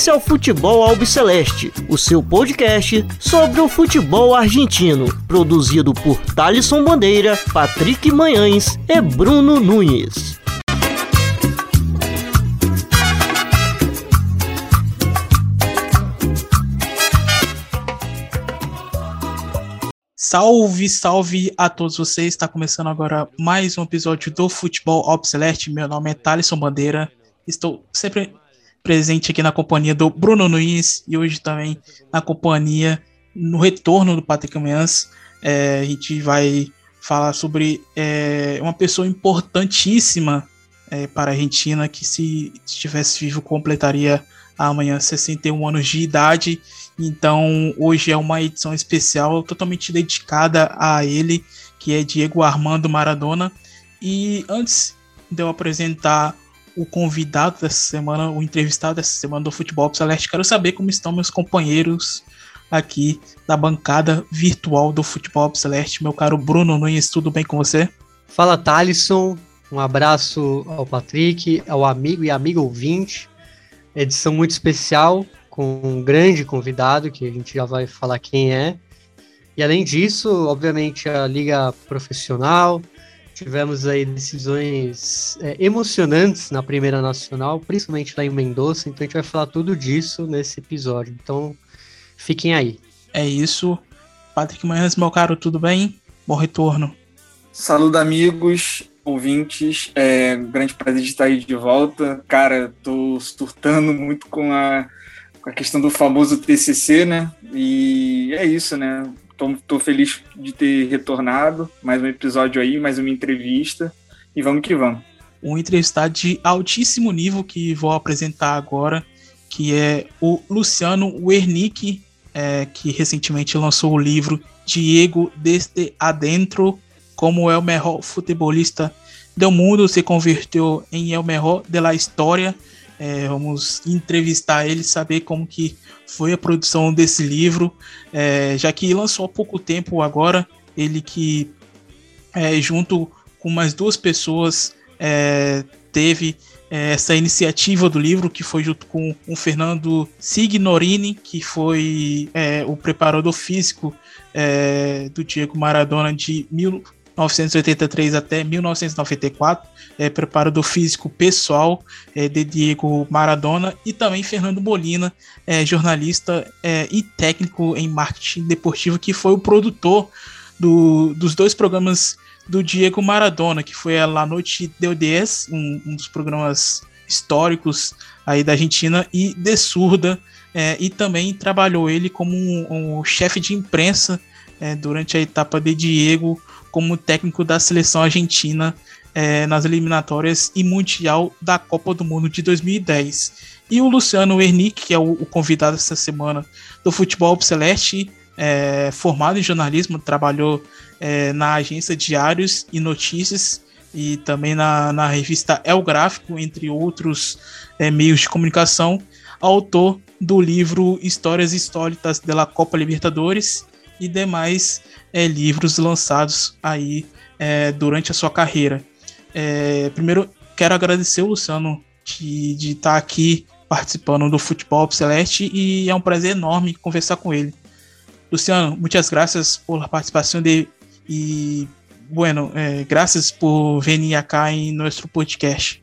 Esse é o Futebol Albiceleste, o seu podcast sobre o futebol argentino, produzido por Thalisson Bandeira, Patrick Manhães e Bruno Nunes. Salve, salve a todos vocês. Está começando agora mais um episódio do Futebol Obsolete. Meu nome é Thalisson Bandeira. Estou sempre presente aqui na companhia do Bruno Nunes e hoje também na companhia, no retorno do Patrick Manhãs. É, a gente vai falar sobre é, uma pessoa importantíssima é, para a Argentina que se estivesse vivo completaria amanhã 61 anos de idade. Então hoje é uma edição especial totalmente dedicada a ele, que é Diego Armando Maradona. E antes de eu apresentar o convidado dessa semana, o entrevistado dessa semana do Futebol Celeste. Quero saber como estão meus companheiros aqui da bancada virtual do Futebol Celeste. Meu caro Bruno Nunes, tudo bem com você? Fala, Thalisson. Um abraço ao Patrick, ao amigo e amigo ouvinte. Edição muito especial, com um grande convidado, que a gente já vai falar quem é. E além disso, obviamente, a Liga Profissional, Tivemos aí decisões é, emocionantes na Primeira Nacional, principalmente lá em Mendoza, então a gente vai falar tudo disso nesse episódio. Então, fiquem aí. É isso. Patrick Manhãs, meu caro, tudo bem? Bom retorno. Saludo, amigos, ouvintes. É um grande prazer de estar aí de volta. Cara, tô surtando muito com a, com a questão do famoso TCC, né? E é isso, né? Tô, tô feliz de ter retornado. Mais um episódio aí, mais uma entrevista. E vamos que vamos. Um entrevistado de altíssimo nível que vou apresentar agora, que é o Luciano Wernick, é, que recentemente lançou o livro Diego desde adentro, como é o melhor futebolista do mundo, se converteu em el melhor de la história. É, vamos entrevistar ele, saber como que foi a produção desse livro, é, já que lançou há pouco tempo agora, ele que é, junto com mais duas pessoas é, teve é, essa iniciativa do livro, que foi junto com o Fernando Signorini, que foi é, o preparador físico do Diego Maradona de mil, 1983 até 1994, é, preparador físico pessoal é, de Diego Maradona e também Fernando Molina, é, jornalista é, e técnico em marketing deportivo, que foi o produtor do, dos dois programas do Diego Maradona, que foi a La Noite de 10, um, um dos programas históricos aí da Argentina, e De Surda, é, e também trabalhou ele como um, um chefe de imprensa é, durante a etapa de Diego como técnico da seleção argentina é, nas eliminatórias e mundial da Copa do Mundo de 2010. E o Luciano Wernick, que é o, o convidado essa semana do Futebol Celeste, é, formado em jornalismo, trabalhou é, na agência Diários e Notícias e também na, na revista El Gráfico, entre outros é, meios de comunicação, autor do livro Histórias Históricas da Copa Libertadores e demais é, livros lançados aí é, durante a sua carreira. É, primeiro, quero agradecer o Luciano de estar tá aqui participando do Futebol Celeste e é um prazer enorme conversar com ele. Luciano, muitas graças por participação de e bueno, eh, gracias por venir acá em nosso podcast.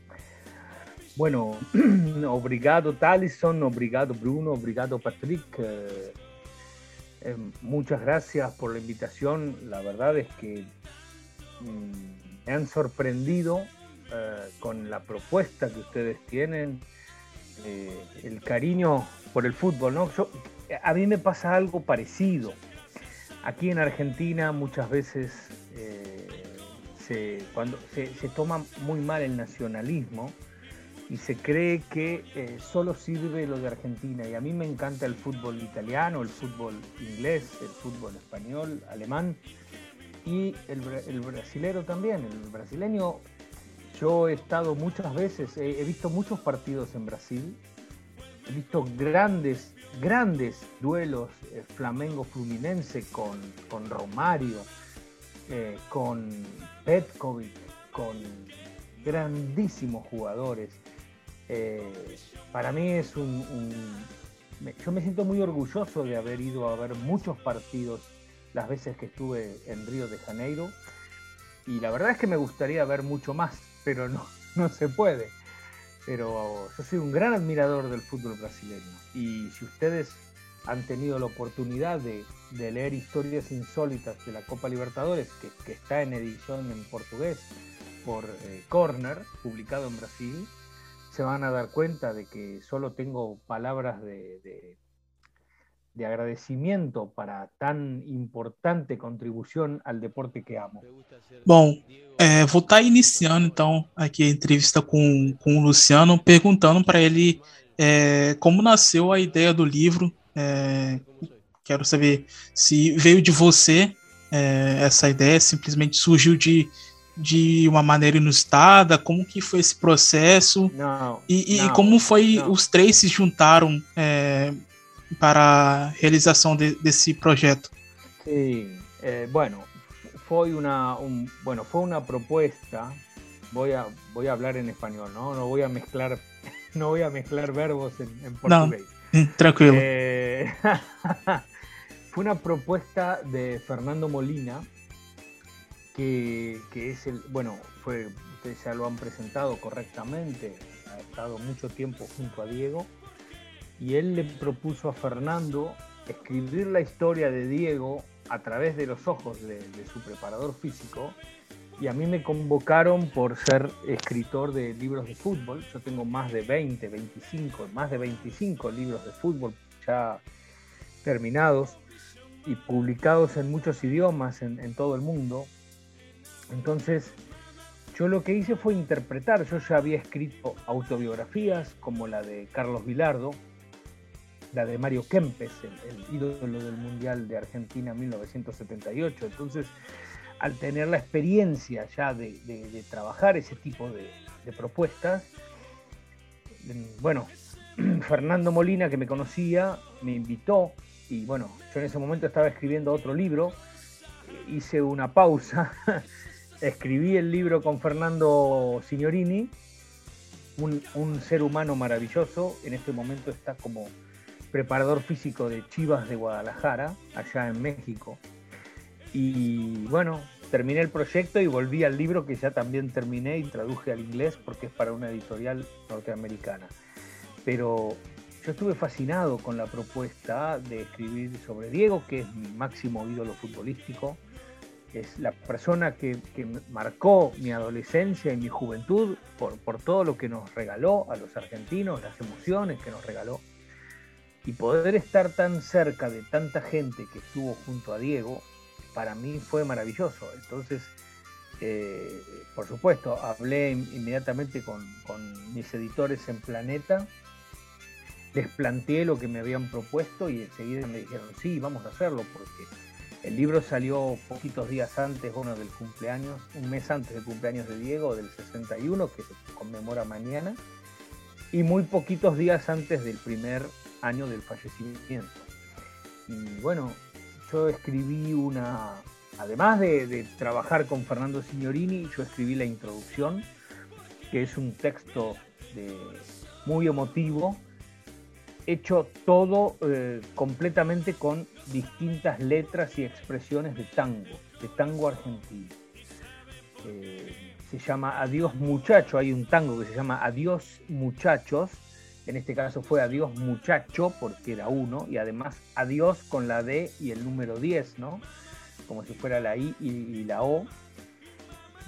Bueno, obrigado Talison, obrigado Bruno, obrigado Patrick. Eh, muchas gracias por la invitación. La verdad es que mm, me han sorprendido eh, con la propuesta que ustedes tienen, eh, el cariño por el fútbol. ¿no? a mí me pasa algo parecido. Aquí en Argentina muchas veces se, cuando se toma muy mal el nacionalismo, y se cree que eh, solo sirve lo de Argentina. Y a mí me encanta el fútbol italiano, el fútbol inglés, el fútbol español, alemán y el, el brasilero también. El brasileño, yo he estado muchas veces, he, visto muchos partidos en Brasil, he visto grandes, grandes duelos eh, Flamengo-Fluminense con, con Romario, eh, con Petkovic, con grandísimos jugadores eh, para mí es un, Yo me siento muy orgulloso de haber ido a ver muchos partidos las veces que estuve en Río de Janeiro. Y la verdad es que me gustaría ver mucho más, pero no, no se puede. Pero yo soy un gran admirador del fútbol brasileño. Y si ustedes han tenido la oportunidad de, leer historias insólitas de la Copa Libertadores, que, está en edición en portugués por eh, Corner, publicado en Brasil, se van a dar cuenta de que solo tengo palabras de, de, agradecimiento para tan importante contribuição ao deporte que amo. Bom, é, vou estar tá iniciando então aqui a entrevista com, com o Luciano, perguntando para ele é, como nasceu a ideia do livro. É, quero saber se veio de você é, essa ideia, simplesmente surgiu de, de uma maneira inusitada? Como que foi esse processo? Não, e, não, como foi não. os três se juntaram é, para a realização de, desse projeto? Sim, eh, bueno, foi uma um, bueno, foi uma proposta. Vou a voy a hablar en español, ¿no? No voy a mezclar no voy a mezclar verbos en, en portugués. No, tranquilo. Eh, fue una propuesta de Fernando Molina, que, es el, bueno, fue, ustedes ya lo han presentado correctamente, ha estado mucho tiempo junto a Diego, y él le propuso a Fernando escribir la historia de Diego a través de los ojos de, su preparador físico, y a mí me convocaron por ser escritor de libros de fútbol. Yo tengo más de 20, 25, más de 25 libros de fútbol ya terminados y publicados en muchos idiomas en todo el mundo. Entonces, yo lo que hice fue interpretar. Yo ya había escrito autobiografías como la de Carlos Vilardo, la de Mario Kempes, el, ídolo del Mundial de Argentina 1978. Entonces, al tener la experiencia ya de, trabajar ese tipo de, de, propuestas, bueno, Fernando Molina, que me conocía, me invitó y bueno, yo en ese momento estaba escribiendo otro libro, hice una pausa escribí el libro con Fernando Signorini, un, ser humano maravilloso. En este momento está como preparador físico de Chivas de Guadalajara, allá en México. Y bueno, terminé el proyecto y volví al libro que ya también terminé y traduje al inglés porque es para una editorial norteamericana. Pero yo estuve fascinado con la propuesta de escribir sobre Diego, que es mi máximo ídolo futbolístico es la persona que, marcó mi adolescencia y mi juventud por, por, todo lo que nos regaló a los argentinos, las emociones que nos regaló. Y poder estar tan cerca de tanta gente que estuvo junto a Diego, para mí fue maravilloso. Entonces, eh, por supuesto, hablé inmediatamente con, con mis editores en Planeta, les planteé lo que me habían propuesto y enseguida me dijeron, sí, vamos a hacerlo porque el libro salió poquitos días antes, bueno, del cumpleaños, un mes antes del cumpleaños de Diego, del 61, que se conmemora mañana, y muy poquitos días antes del primer año del fallecimiento. Y bueno, yo escribí una, además de, trabajar con Fernando Signorini, yo escribí la introducción, que es un texto muy emotivo, hecho todo eh, completamente con distintas letras y expresiones de tango, de tango argentino. Eh, se llama Adiós muchacho, hay un tango que se llama Adiós muchachos, en este caso fue Adiós muchacho porque era uno, y además Adiós con la D y el número 10, ¿no? Como si fuera la I y, la O.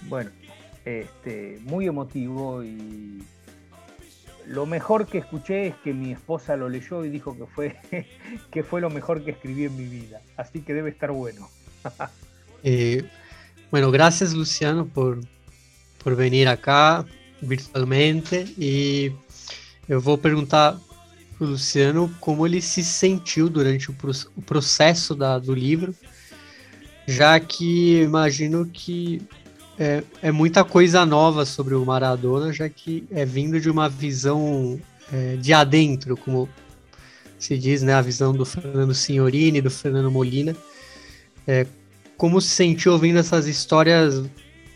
Bueno, este, muy emotivo y lo mejor que escuché es que mi esposa lo leyó y dijo que fue, que fue lo mejor que escribí en mi vida. Así que debe estar bueno. eh, bueno, gracias Luciano por, por venir acá virtualmente e eu vou perguntar para Luciano como ele se sentiu durante o, o processo da, do livro, já que imagino que é, é, muita coisa nova sobre o Maradona, já que é vindo de uma visão é, de adentro, como se diz, né, a visão do Fernando Signorini, do Fernando Molina. É, como se sentiu ouvindo essas histórias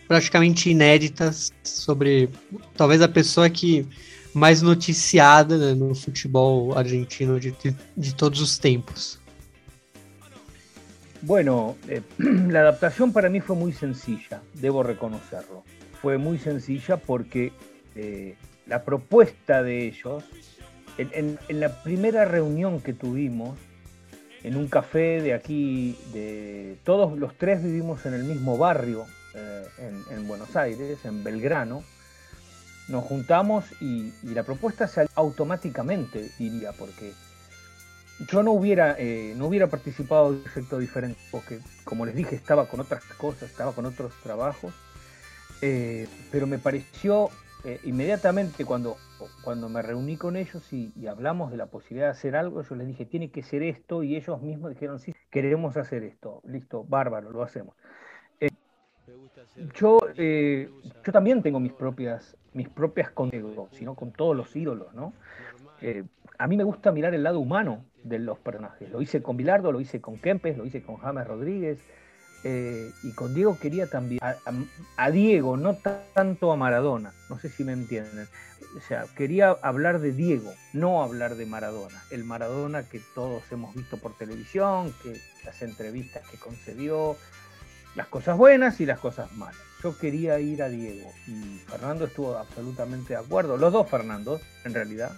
praticamente inéditas sobre talvez a pessoa que mais noticiada né, no futebol argentino de, de, de todos os tempos. Bueno, eh, la adaptación para mí fue muy sencilla, debo reconocerlo. Fue muy sencilla porque eh, la propuesta de ellos, en, la primera reunión que tuvimos, en un café de aquí, de todos los tres vivimos en el mismo barrio eh, en, Buenos Aires, en Belgrano, nos juntamos y, y la propuesta salió automáticamente, diría, porque yo no hubiera, eh, no hubiera participado de un proyecto diferente, porque como les dije, estaba con otras cosas, estaba con otros trabajos, eh, pero me pareció eh, inmediatamente cuando, cuando me reuní con ellos y, hablamos de la posibilidad de hacer algo, yo les dije, tiene que ser esto, y ellos mismos dijeron, sí, queremos hacer esto, listo, bárbaro, lo hacemos. yo, yo también tengo mis propias, mis propias con, sino con todos los ídolos, ¿no? A mí me gusta mirar el lado humano de los personajes. Lo hice con Bilardo, lo hice con Kempes, lo hice con James Rodríguez. Eh, y con Diego quería también a, Diego, no tanto a Maradona, no sé si me entienden. O sea, quería hablar de Diego, no hablar de Maradona. El Maradona que todos hemos visto por televisión, que las entrevistas que concedió, las cosas buenas y las cosas malas. Yo quería ir a Diego y Fernando estuvo absolutamente de acuerdo, los dos Fernandos en realidad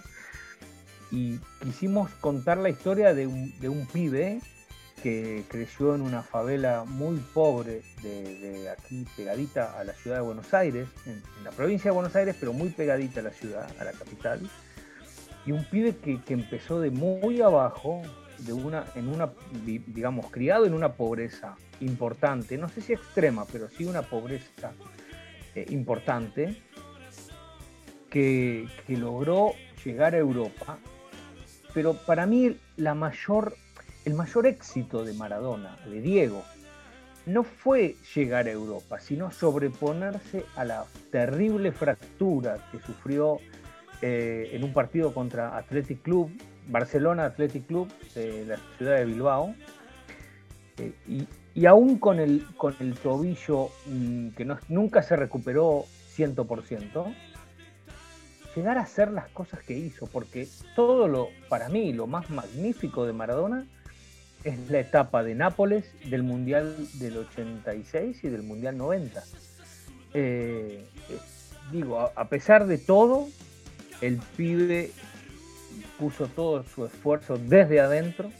y quisimos contar la historia de un, pibe que creció en una favela muy pobre de, aquí pegadita a la ciudad de Buenos Aires, en, la provincia de Buenos Aires, pero muy pegadita a la ciudad, a la capital. Y un pibe que, empezó de muy abajo, de una, en una, digamos, criado en una pobreza importante, no sé si extrema, pero sí una pobreza eh, importante, que, que logró llegar a Europa pero para mí la mayor, el mayor éxito de Maradona, de Diego, no fue llegar a Europa, sino sobreponerse a la terrible fractura que sufrió eh, en un partido contra Athletic Club, Barcelona Athletic Club de la ciudad de Bilbao. Eh, y, aún con el, con el tobillo mm, que nunca se recuperó 100%, llegar a hacer las cosas que hizo, porque todo lo, para mí, lo más magnífico de Maradona es la etapa de Nápoles, del Mundial del 86 y del Mundial 90. Eh, eh, digo, a, pesar de todo, el pibe puso todo su esfuerzo desde adentro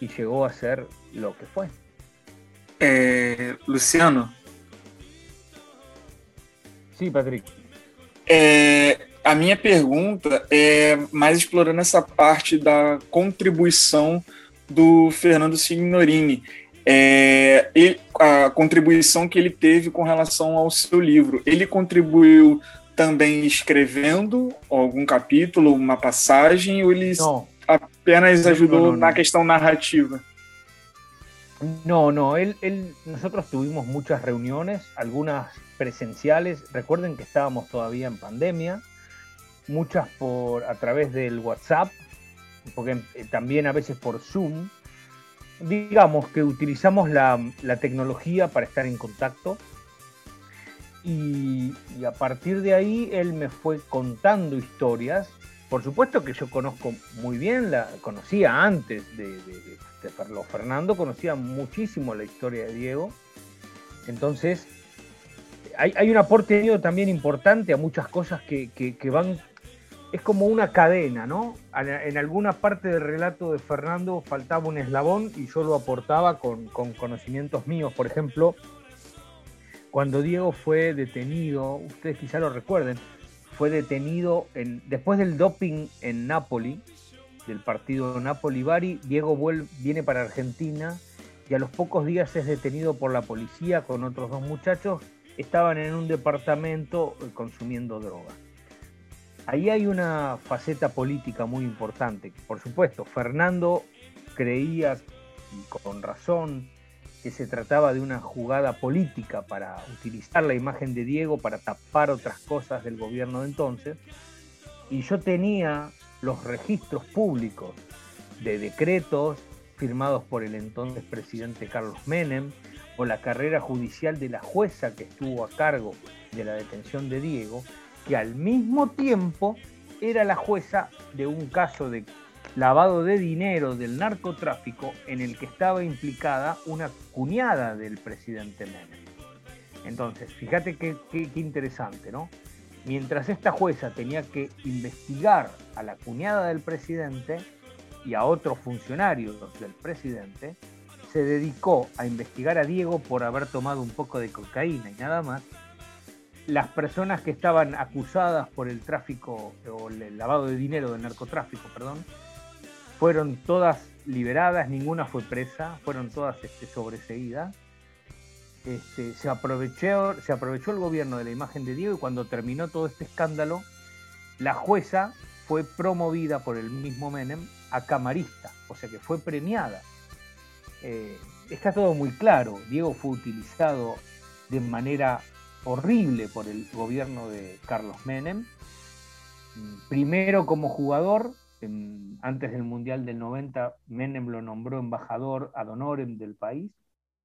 y llegó a ser lo que fue. Eh, Luciano. Sí, Patrick. A minha pergunta é mais explorando essa parte da contribuição do Fernando Signorini. É, ele, a contribuição que ele teve com relação ao seu livro. Ele contribuiu também escrevendo algum capítulo, uma passagem, ou ele não. apenas ajudou não, não, na questão narrativa? No, no, él, él, nosotros tuvimos muchas reuniones, algunas presenciales. Recuerden que estábamos todavía en pandemia. Muchas por a través del WhatsApp, porque eh, también a veces por Zoom. Digamos que utilizamos la, tecnología para estar en contacto. Y, a partir de ahí él me fue contando historias. Por supuesto que yo conozco muy bien, la conocía antes de, de, Fernando, conocía muchísimo la historia de Diego. Entonces, hay, un aporte también importante a muchas cosas que, que van es como una cadena, ¿no? En alguna parte del relato de Fernando faltaba un eslabón y yo lo aportaba con, conocimientos míos. Por ejemplo, cuando Diego fue detenido, ustedes quizá lo recuerden, fue detenido en, después del doping en Nápoli, del partido Napoli-Bari, Diego viene para Argentina y a los pocos días es detenido por la policía con otros dos muchachos. Estaban en un departamento eh, consumiendo droga ahí hay una faceta política muy importante. Por supuesto, Fernando creía, con razón, que se trataba de una jugada política para utilizar la imagen de Diego para tapar otras cosas del gobierno de entonces. Y yo tenía los registros públicos de decretos firmados por el entonces presidente Carlos Menem o la carrera judicial de la jueza que estuvo a cargo de la detención de Diego, que al mismo tiempo era la jueza de un caso de lavado de dinero del narcotráfico en el que estaba implicada una cuñada del presidente Menem. Entonces, fíjate qué, interesante, ¿no? Mientras esta jueza tenía que investigar a la cuñada del presidente y a otros funcionarios del presidente, se dedicó a investigar a Diego por haber tomado un poco de cocaína y nada más. Las personas que estaban acusadas por el tráfico o el lavado de dinero del narcotráfico, perdón, fueron todas liberadas, ninguna fue presa, fueron todas este, sobreseídas. Este, se, aprovechó, se aprovechó el gobierno de la imagen de Diego y cuando terminó todo este escándalo, la jueza fue promovida por el mismo Menem a camarista, o sea que fue premiada. Eh, está todo muy claro, Diego fue utilizado de manera horrible por el gobierno de Carlos Menem, primero como jugador antes del Mundial del 90, Menem lo nombró embajador ad honorem del país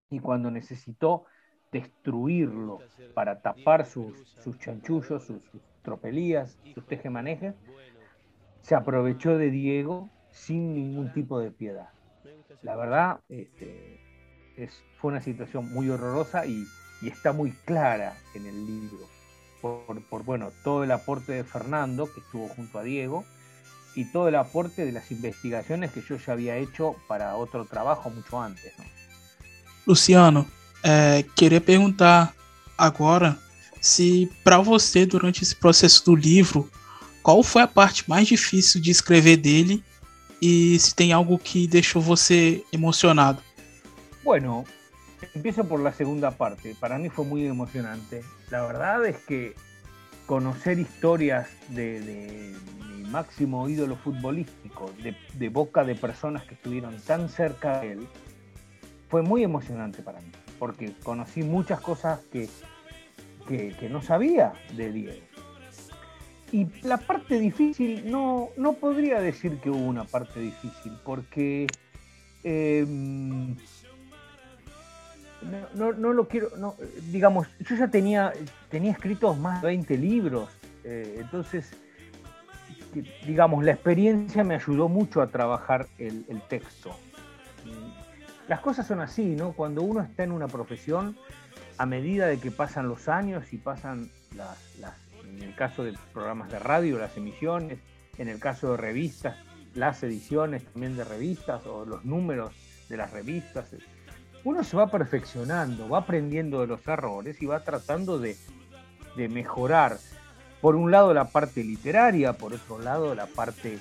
y cuando necesitó destruirlo para tapar sus, chanchullos, sus, tropelías, sus tejemanejes, se aprovechó de Diego sin ningún tipo de piedad. La verdad, este, es, fue una situación muy horrorosa y, está muy clara en el libro. Por, por, bueno, todo el aporte de Fernando, que estuvo junto a Diego, y todo el aporte de las investigaciones que yo ya había hecho para otro trabajo mucho antes. Luciano, é, queria perguntar agora se para você durante esse processo do livro, qual foi a parte mais difícil de escrever dele e se tem algo que deixou você emocionado. Bueno, empiezo por la segunda parte. Para mí fue muy emocionante. La verdad es que conocer historias de, mi máximo ídolo futbolístico, de, boca de personas que estuvieron tan cerca de él, fue muy emocionante para mí, porque conocí muchas cosas que, que, no sabía de Diego. Y la parte difícil, no, no podría decir que hubo una parte difícil, porque em, no, no, lo quiero, no, digamos, yo ya tenía, tenía escritos más de 20 libros, eh, entonces, digamos, la experiencia me ayudó mucho a trabajar el, texto. Las cosas son así, ¿no? Cuando uno está en una profesión, a medida de que pasan los años y pasan las, las, en el caso de programas de radio, las emisiones, en el caso de revistas, las ediciones también de revistas o los números de las revistas, uno se va perfeccionando, va aprendiendo de los errores y va tratando de, mejorar, por un lado la parte literaria, por otro lado la parte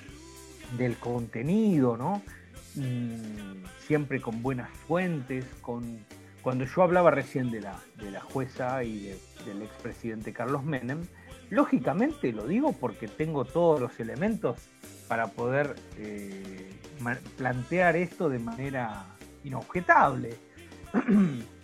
del contenido, ¿no? Mm, siempre con buenas fuentes, cuando yo hablaba recién de la, de la jueza y del expresidente Carlos Menem, lógicamente lo digo porque tengo todos los elementos para poder eh, plantear esto de manera inobjetable.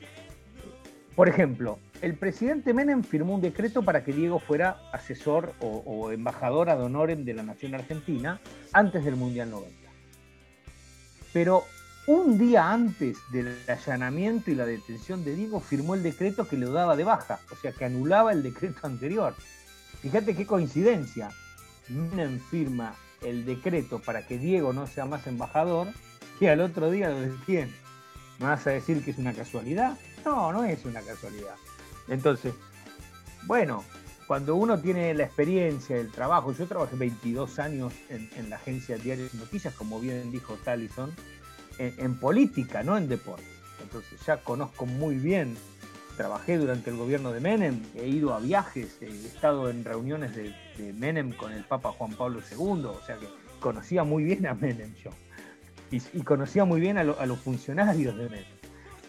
Por ejemplo, el presidente Menem firmó un decreto para que Diego fuera asesor o, embajador ad honorem de la nación argentina antes del Mundial 90. Pero un día antes del allanamiento y la detención de Diego firmó el decreto que lo daba de baja, o sea que anulaba el decreto anterior. Fíjate qué coincidencia. Menem firma el decreto para que Diego no sea más embajador y al otro día lo detiene. ¿Me vas a decir que es una casualidad? No, no es una casualidad. Entonces, bueno, cuando uno tiene la experiencia, el trabajo, yo trabajé 22 años en, la agencia Diario de Noticias, como bien dijo Talison, en, política, no en deporte. Entonces ya conozco muy bien, trabajé durante el gobierno de Menem, he ido a viajes, he estado en reuniones de, Menem con el Papa Juan Pablo II, o sea que conocía muy bien a Menem yo y, conocía muy bien a, los funcionarios de Menem.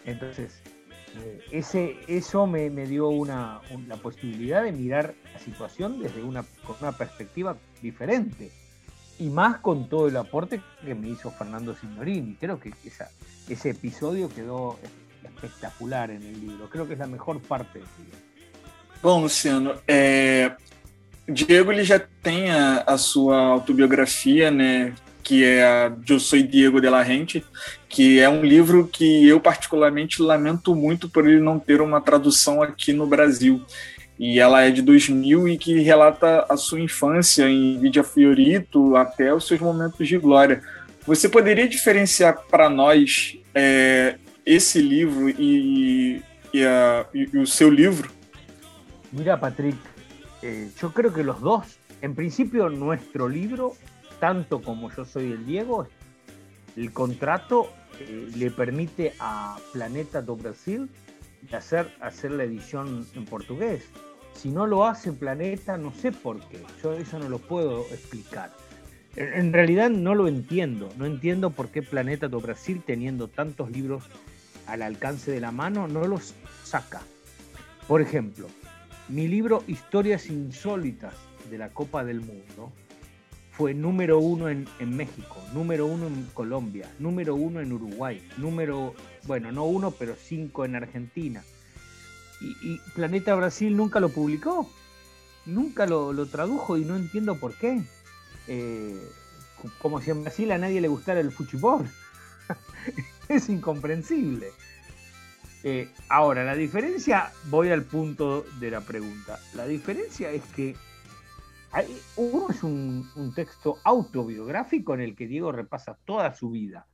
Entonces, eh, ese, eso me, dio una, la posibilidad de mirar la situación desde una, con una perspectiva diferente. Y más con todo el aporte que me hizo Fernando Signorini. Creo que ese episodio quedó espectacular en el libro. Creo que es la mejor parte del libro. Bom, Luciano, Diego ele já tem a, a sua autobiografia, que é a Eu Sou Diego de la Rente, que é um livro que eu particularmente lamento muito por ele não ter uma tradução aqui no Brasil. e ela é de 2000 e que relata a sua infância em Vidia Fiorito até os seus momentos de glória. Você poderia diferenciar para nós é, esse livro y, y, uh, y, y, seu livro? Mira, Patrick, eh, yo creo que los dos, en principio nuestro libro, tanto como yo soy el Diego, el contrato eh, le permite a Planeta do Brasil hacer, hacer la edición en portugués. Si no lo hace Planeta, no sé por qué. Yo eso no lo puedo explicar. En realidad no lo entiendo. No entiendo por qué Planeta do Brasil, teniendo tantos libros al alcance de la mano, no los saca. Por ejemplo, mi libro Historias Insólitas de la Copa del Mundo fue número uno en, México, número uno en Colombia, número uno en Uruguay, número, bueno, no uno, pero cinco en Argentina. Y, Planeta Brasil nunca lo publicó, nunca lo, tradujo y no entiendo por qué. Eh, como si en Brasil a nadie le gustara el fútbol. es incomprensible. Eh, ahora, la diferencia, voy al punto de la pregunta. La diferencia es que uno es un, texto autobiográfico en el que Diego repasa toda su vida.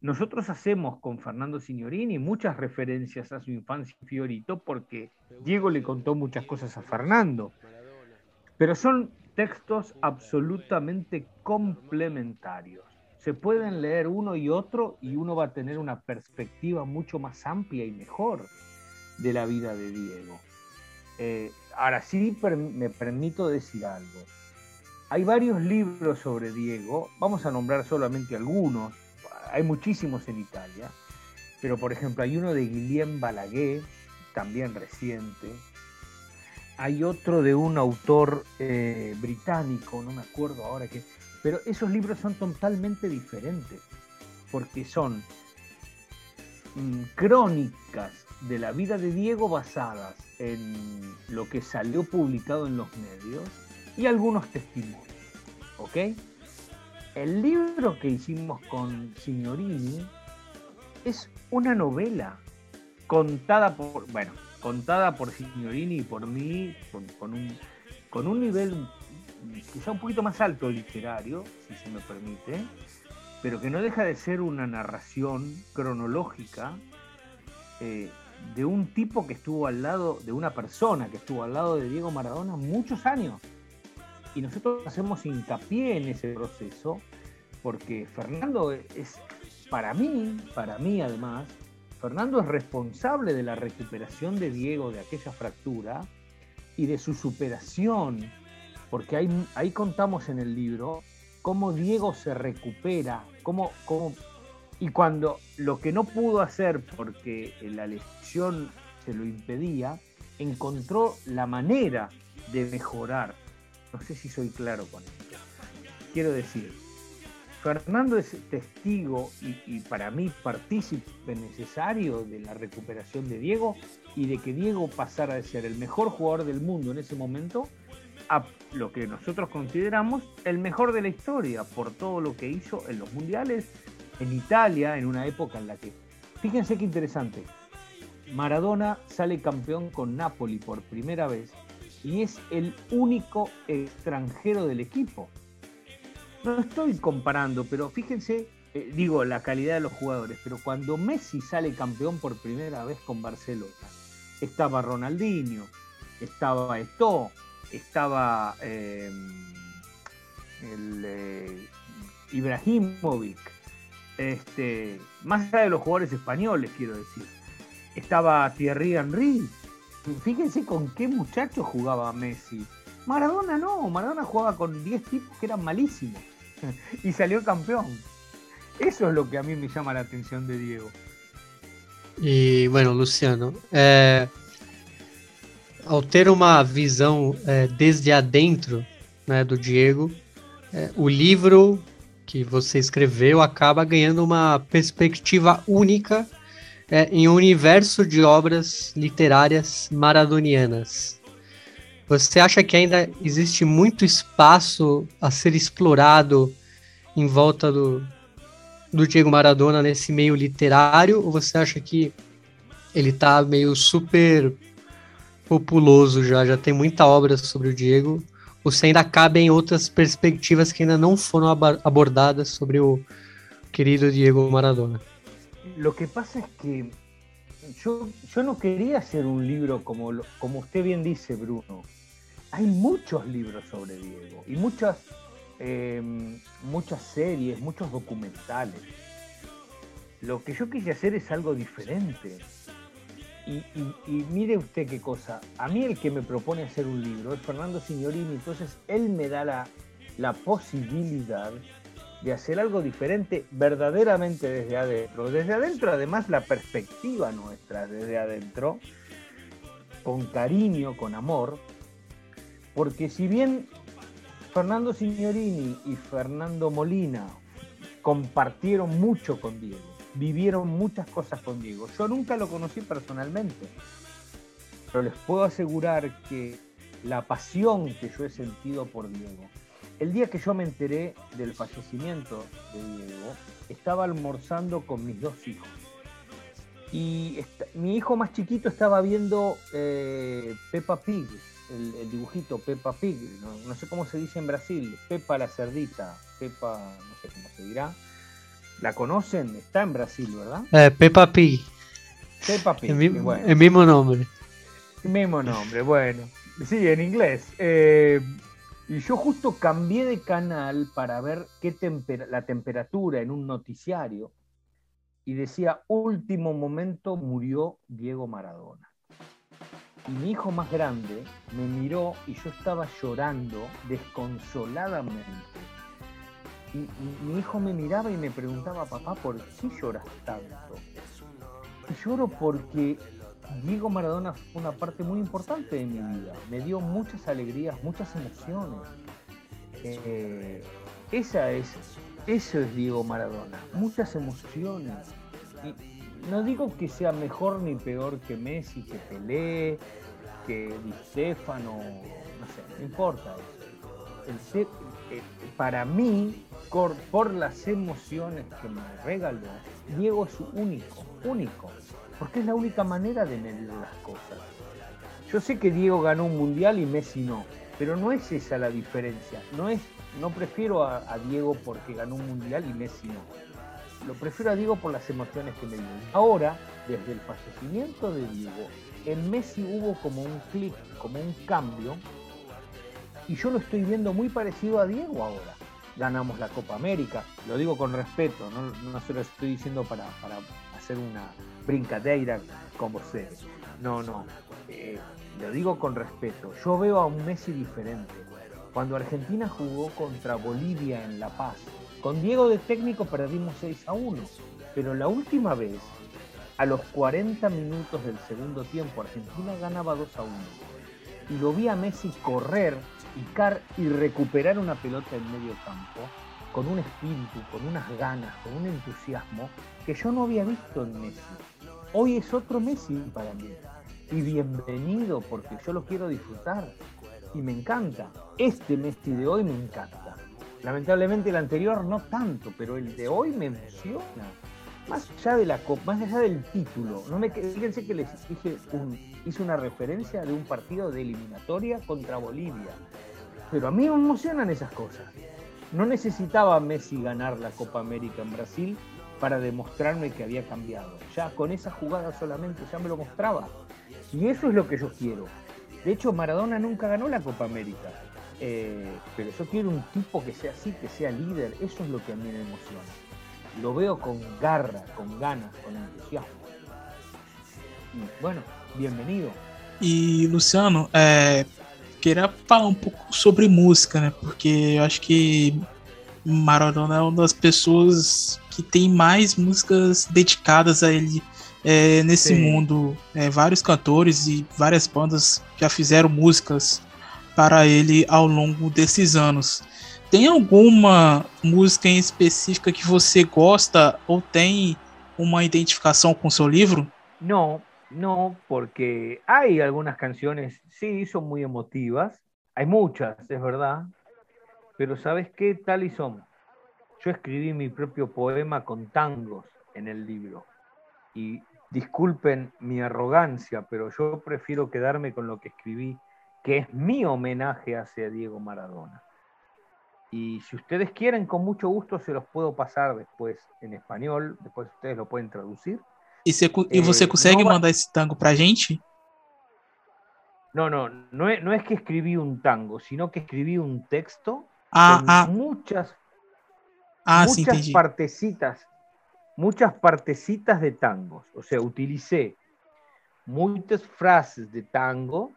Nosotros hacemos con Fernando Signorini muchas referencias a su infancia en Fiorito porque Diego le contó muchas cosas a Fernando. Pero son textos absolutamente complementarios se pueden leer uno y otro y uno va a tener una perspectiva mucho más amplia y mejor de la vida de Diego. Eh, ahora sí me permito decir algo. Hay varios libros sobre Diego, vamos a nombrar solamente algunos, hay muchísimos en Italia, pero por ejemplo hay uno de Guillem Balaguer, también reciente, hay otro de un autor eh, británico, no me acuerdo ahora que pero esos libros son totalmente diferentes, porque son mm, crónicas de la vida de Diego basadas en lo que salió publicado en los medios y algunos testimonios. ¿Ok? El libro que hicimos con Signorini es una novela contada por, bueno, contada por Signorini y por mí con, un, con un nivel quizá un poquito más alto literario, si se me permite, pero que no deja de ser una narración cronológica eh, de un tipo que estuvo al lado, de una persona que estuvo al lado de Diego Maradona muchos años. Y nosotros hacemos hincapié en ese proceso porque Fernando es, para mí, para mí además, Fernando es responsable de la recuperación de Diego de aquella fractura y de su superación porque ahí, contamos en el libro cómo Diego se recupera, cómo, cómo, y cuando lo que no pudo hacer porque la lesión se lo impedía, encontró la manera de mejorar. No sé si soy claro con esto. Quiero decir, Fernando es testigo y, y, para mí partícipe necesario de la recuperación de Diego y de que Diego pasara de ser el mejor jugador del mundo en ese momento a lo que nosotros consideramos el mejor de la historia por todo lo que hizo en los mundiales, en Italia, en una época en la que, fíjense qué interesante, Maradona sale campeón con Napoli por primera vez y es el único extranjero del equipo. No estoy comparando, pero fíjense, eh, digo, la calidad de los jugadores, pero cuando Messi sale campeón por primera vez con Barcelona, estaba Ronaldinho, estaba Eto'o, estaba eh, eh, Ibrahimovic, este, más allá de los jugadores españoles, quiero decir, estaba Thierry Henry. Fíjense con qué muchachos jugaba Messi. Maradona no, Maradona jugaba con 10 tipos que eran malísimos y salió campeón. Eso es lo que a mí me llama la atención de Diego. Y bueno, Luciano, eh, ao ter uma visão é, desde adentro né, do Diego, é, o livro que você escreveu acaba ganhando uma perspectiva única é, em um universo de obras literárias maradonianas. Você acha que ainda existe muito espaço a ser explorado em volta do, do Diego Maradona nesse meio literário? Ou você acha que ele está meio super populoso já, já tem muita obra sobre o Diego. Você ainda cabe em outras perspectivas que ainda não foram abordadas sobre o querido Diego Maradona. Lo que pasa es que yo, yo no quería hacer un libro como, como usted bien dice, Bruno. Hay muchos libros sobre Diego y muchas, eh, muchas series, muchos documentales. Lo que yo quise hacer es algo diferente. Y, mire usted qué cosa. A mí el que me propone hacer un libro es Fernando Signorini, entonces él me da la, posibilidad de hacer algo diferente verdaderamente desde adentro. Desde adentro, además, la perspectiva nuestra desde adentro, con cariño, con amor, porque si bien Fernando Signorini y Fernando Molina compartieron mucho con Diego, vivieron muchas cosas con Diego. Yo nunca lo conocí personalmente, pero les puedo asegurar que la pasión que yo he sentido por Diego, el día que yo me enteré del fallecimiento de Diego, estaba almorzando con mis dos hijos. Y mi hijo más chiquito estaba viendo eh, Peppa Pig, el, dibujito Peppa Pig, no, sé cómo se dice en Brasil, Peppa la cerdita, Peppa, no sé cómo se dirá. ¿La conocen? Está en Brasil, ¿verdad? Eh, Peppa Pig. Peppa Pig. El, mismo nombre. El mismo nombre, bueno. Sí, en inglés. Eh, y yo justo cambié de canal para ver qué la temperatura en un noticiario y decía, último momento murió Diego Maradona. Y mi hijo más grande me miró y yo estaba llorando desconsoladamente y, mi hijo me miraba y me preguntaba, papá, ¿por qué lloras tanto? Y lloro porque Diego Maradona fue una parte muy importante de mi vida. Me dio muchas alegrías, muchas emociones. Eh, esa es, eso es Diego Maradona, muchas emociones. Y no digo que sea mejor ni peor que Messi, que Pelé, que Di Stefano, no sé, no importa eso. Eh, para mí, por, las emociones que me regaló, Diego es único, único, porque es la única manera de medir las cosas. Yo sé que Diego ganó un mundial y Messi no, pero no es esa la diferencia. No es, no prefiero a, Diego porque ganó un mundial y Messi no. Lo prefiero a Diego por las emociones que me dio. Ahora, desde el fallecimiento de Diego, en Messi hubo como un clic, como un cambio, y yo lo estoy viendo muy parecido a Diego ahora ganamos la Copa América. Lo digo con respeto, no, se lo estoy diciendo para, hacer una brincadeira como sé. No, no. Eh, lo digo con respeto. Yo veo a un Messi diferente. Cuando Argentina jugó contra Bolivia en La Paz, con Diego de técnico perdimos 6 a 1. Pero la última vez, a los 40 minutos del segundo tiempo, Argentina ganaba 2 a 1. Y lo vi a Messi correr y recuperar una pelota en medio campo con un espíritu, con unas ganas, con un entusiasmo que yo no había visto en Messi. Hoy es otro Messi para mí. Y bienvenido porque yo lo quiero disfrutar. Y me encanta. Este Messi de hoy me encanta. Lamentablemente el anterior no tanto, pero el de hoy me emociona. Más allá de la copa, más allá del título. No me fíjense que les un, hice una referencia de un partido de eliminatoria contra Bolivia pero a mí me emocionan esas cosas. No necesitaba Messi ganar la Copa América en Brasil para demostrarme que había cambiado. Ya con esa jugada solamente ya me lo mostraba. Y eso es lo que yo quiero. De hecho, Maradona nunca ganó la Copa América. Eh, pero yo quiero un tipo que sea así, que sea líder. Eso es lo que a mí me emociona. Lo veo con garra, con ganas, con entusiasmo. Y bueno, bienvenido. Y Luciano, eh, queria falar um pouco sobre música, né? Porque eu acho que Maradona é uma das pessoas que tem mais músicas dedicadas a ele é, nesse Sim. mundo. É, vários cantores e várias bandas já fizeram músicas para ele ao longo desses anos. Tem alguma música em específica que você gosta ou tem uma identificação com seu livro? Não, No, porque hay algunas canciones, sí, son muy emotivas. Hay muchas, es verdad. Pero ¿sabes qué? Tal y son. Yo escribí mi propio poema con tangos en el libro. Y disculpen mi arrogancia, pero yo prefiero quedarme con lo que escribí, que es mi homenaje hacia Diego Maradona. Y si ustedes quieren, con mucho gusto se los puedo pasar después en español, después ustedes lo pueden traducir. E, você, e você Eh, consegue vai- mandar esse tango pra gente? No, no, no es, no es que escribí un tango, sino que escribí un texto Ah, con ah, muchas, ah, muchas entendi. partecitas, muchas partecitas de tangos. O sea, utilicé muchas frases de tango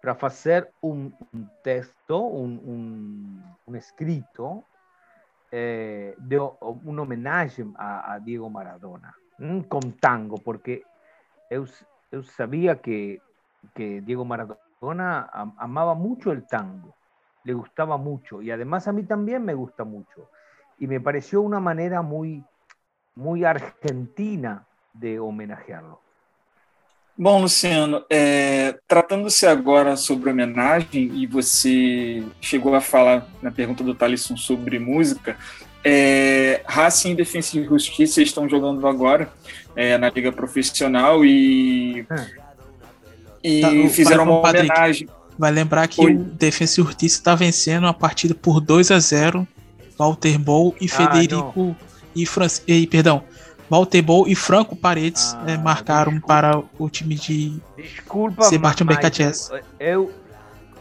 para hacer un, un texto, un, un- un escrito eh, de o- un homenaje a, a Diego Maradona, mm, con tango, porque yo, s- yo sabía que, que Diego Maradona am- amaba mucho el tango, le gustaba mucho, y además a mí también me gusta mucho. Y me pareció una manera muy, muy argentina de homenajearlo. Bom, Luciano, é, tratando-se agora sobre homenagem, e você chegou a falar na pergunta do Thalisson sobre música, é, Racing e Defensa e Justiça estão jogando agora é, na Liga Profissional e, e Tá, fizeram uma Patrick. homenagem. Vai lembrar que Oi. o Defensa e Justiça está vencendo a partida por 2 a 0 Walter Bol e Ah, Federico e, Fran... e perdão, Walter Bol e Franco Paredes Ah, eh, marcaram desculpa. para o time de Desculpa, Sebastião Becachez. eu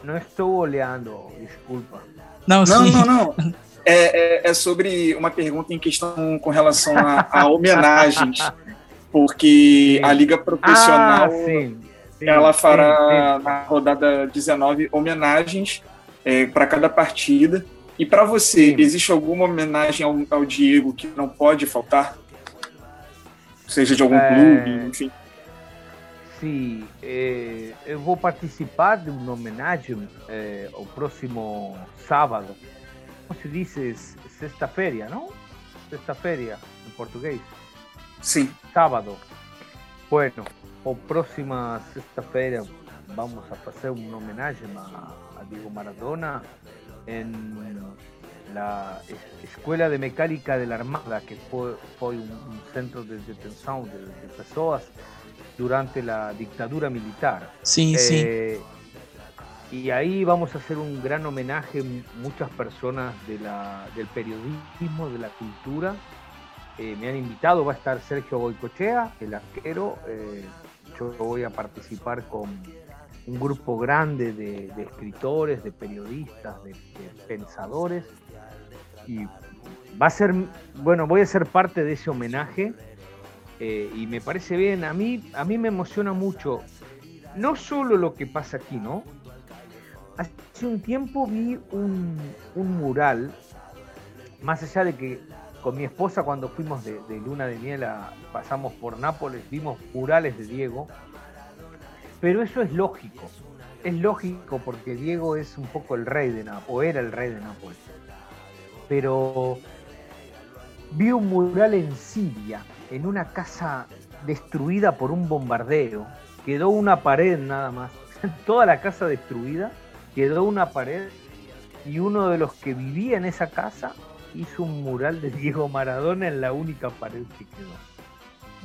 não estou olhando, desculpa. Não, Não, sim. não, não. É, é- é sobre uma pergunta em questão com relação a, a homenagens, porque Sim. a Liga Profissional Ah, sim. sim, ela fará sim. na rodada 19 homenagens para cada partida. E para você, Sim. existe alguma homenagem ao, ao Diego que não pode faltar? Seja de algum É. clube, enfim. Sim, eh, eu vou participar de uma homenagem eh, ao próximo sábado. Como se diz? Sexta-feira, não? Sexta-feira, em português. Sim. sábado. Bueno, o próxima sexta-feira vamos a fazer uma homenagem a, a Diego Maradona en la es- Escuela de Mecánica de la Armada, que foi, foi um, um centro de detenção de, de pessoas durante a ditadura militar. Sim. Eh, y ahí vamos a hacer un gran homenaje, m- muchas personas de la- del periodismo, de la cultura. Eh, me han invitado, va a estar Sergio Goicochea, el arquero. eh, yo voy a participar con un grupo grande de, escritores, de periodistas, de, pensadores. Y va a ser, bueno, voy a ser parte de ese homenaje. eh, y me parece bien, a mí, a mí me emociona mucho no solo lo que pasa aquí, ¿no? Hace un tiempo vi un, un mural, más allá de que con mi esposa cuando fuimos de, de luna de miel a- pasamos por Nápoles, vimos murales de Diego, pero eso es lógico, es lógico porque Diego es un poco el rey de Nápoles, o era el rey de Nápoles, pero vi un mural en Siria, en una casa destruida por un bombardeo, quedó una pared nada más, toda la casa destruida, quedó una pared. Y uno de los que vivía en esa casa hizo un mural de Diego Maradona en la única pared que quedó.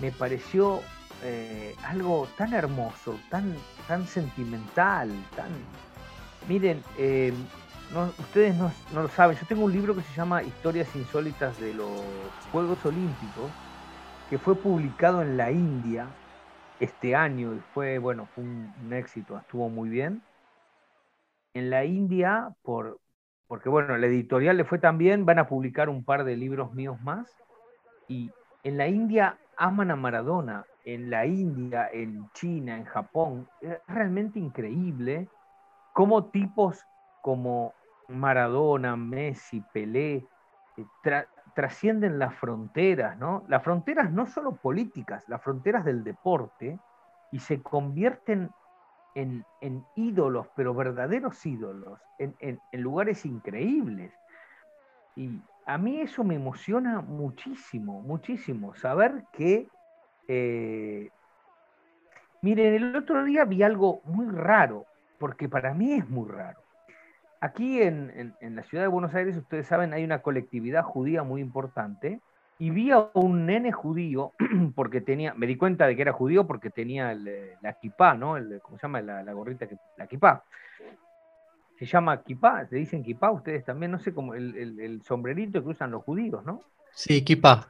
Me pareció eh, algo tan hermoso, tan, tan sentimental, tan... Miren, eh, no- ustedes no, no lo saben, yo tengo un libro que se llama Historias Insólitas de los Juegos Olímpicos, que fue publicado en la India este año y fue, bueno, fue un, un éxito, estuvo muy bien. En la India, por, porque bueno, la editorial le fue tan bien, van a publicar un par de libros míos más. Y en la India aman a Maradona, en la India, en China, en Japón. Es realmente increíble cómo tipos como Maradona, Messi, Pelé, eh, tra- trascienden las fronteras, ¿no? Las fronteras no solo políticas, las fronteras del deporte, y se convierten en, en ídolos, pero verdaderos ídolos, en, en- en lugares increíbles. Y a mí eso me emociona muchísimo, muchísimo, saber que... eh, miren, el otro día vi algo muy raro, porque para mí es muy raro. Aquí en, en- en la ciudad de Buenos Aires, ustedes saben, hay una colectividad judía muy importante y vi a un nene judío, porque tenía, me di cuenta de que era judío porque tenía eh, la kipá, ¿no? El, ¿Cómo se llama? La, gorrita, que, la kipá. Se llama kipá, se dicen kipá ustedes también, no sé cómo, el, sombrerito que usan los judíos, ¿no? Sí, kipá.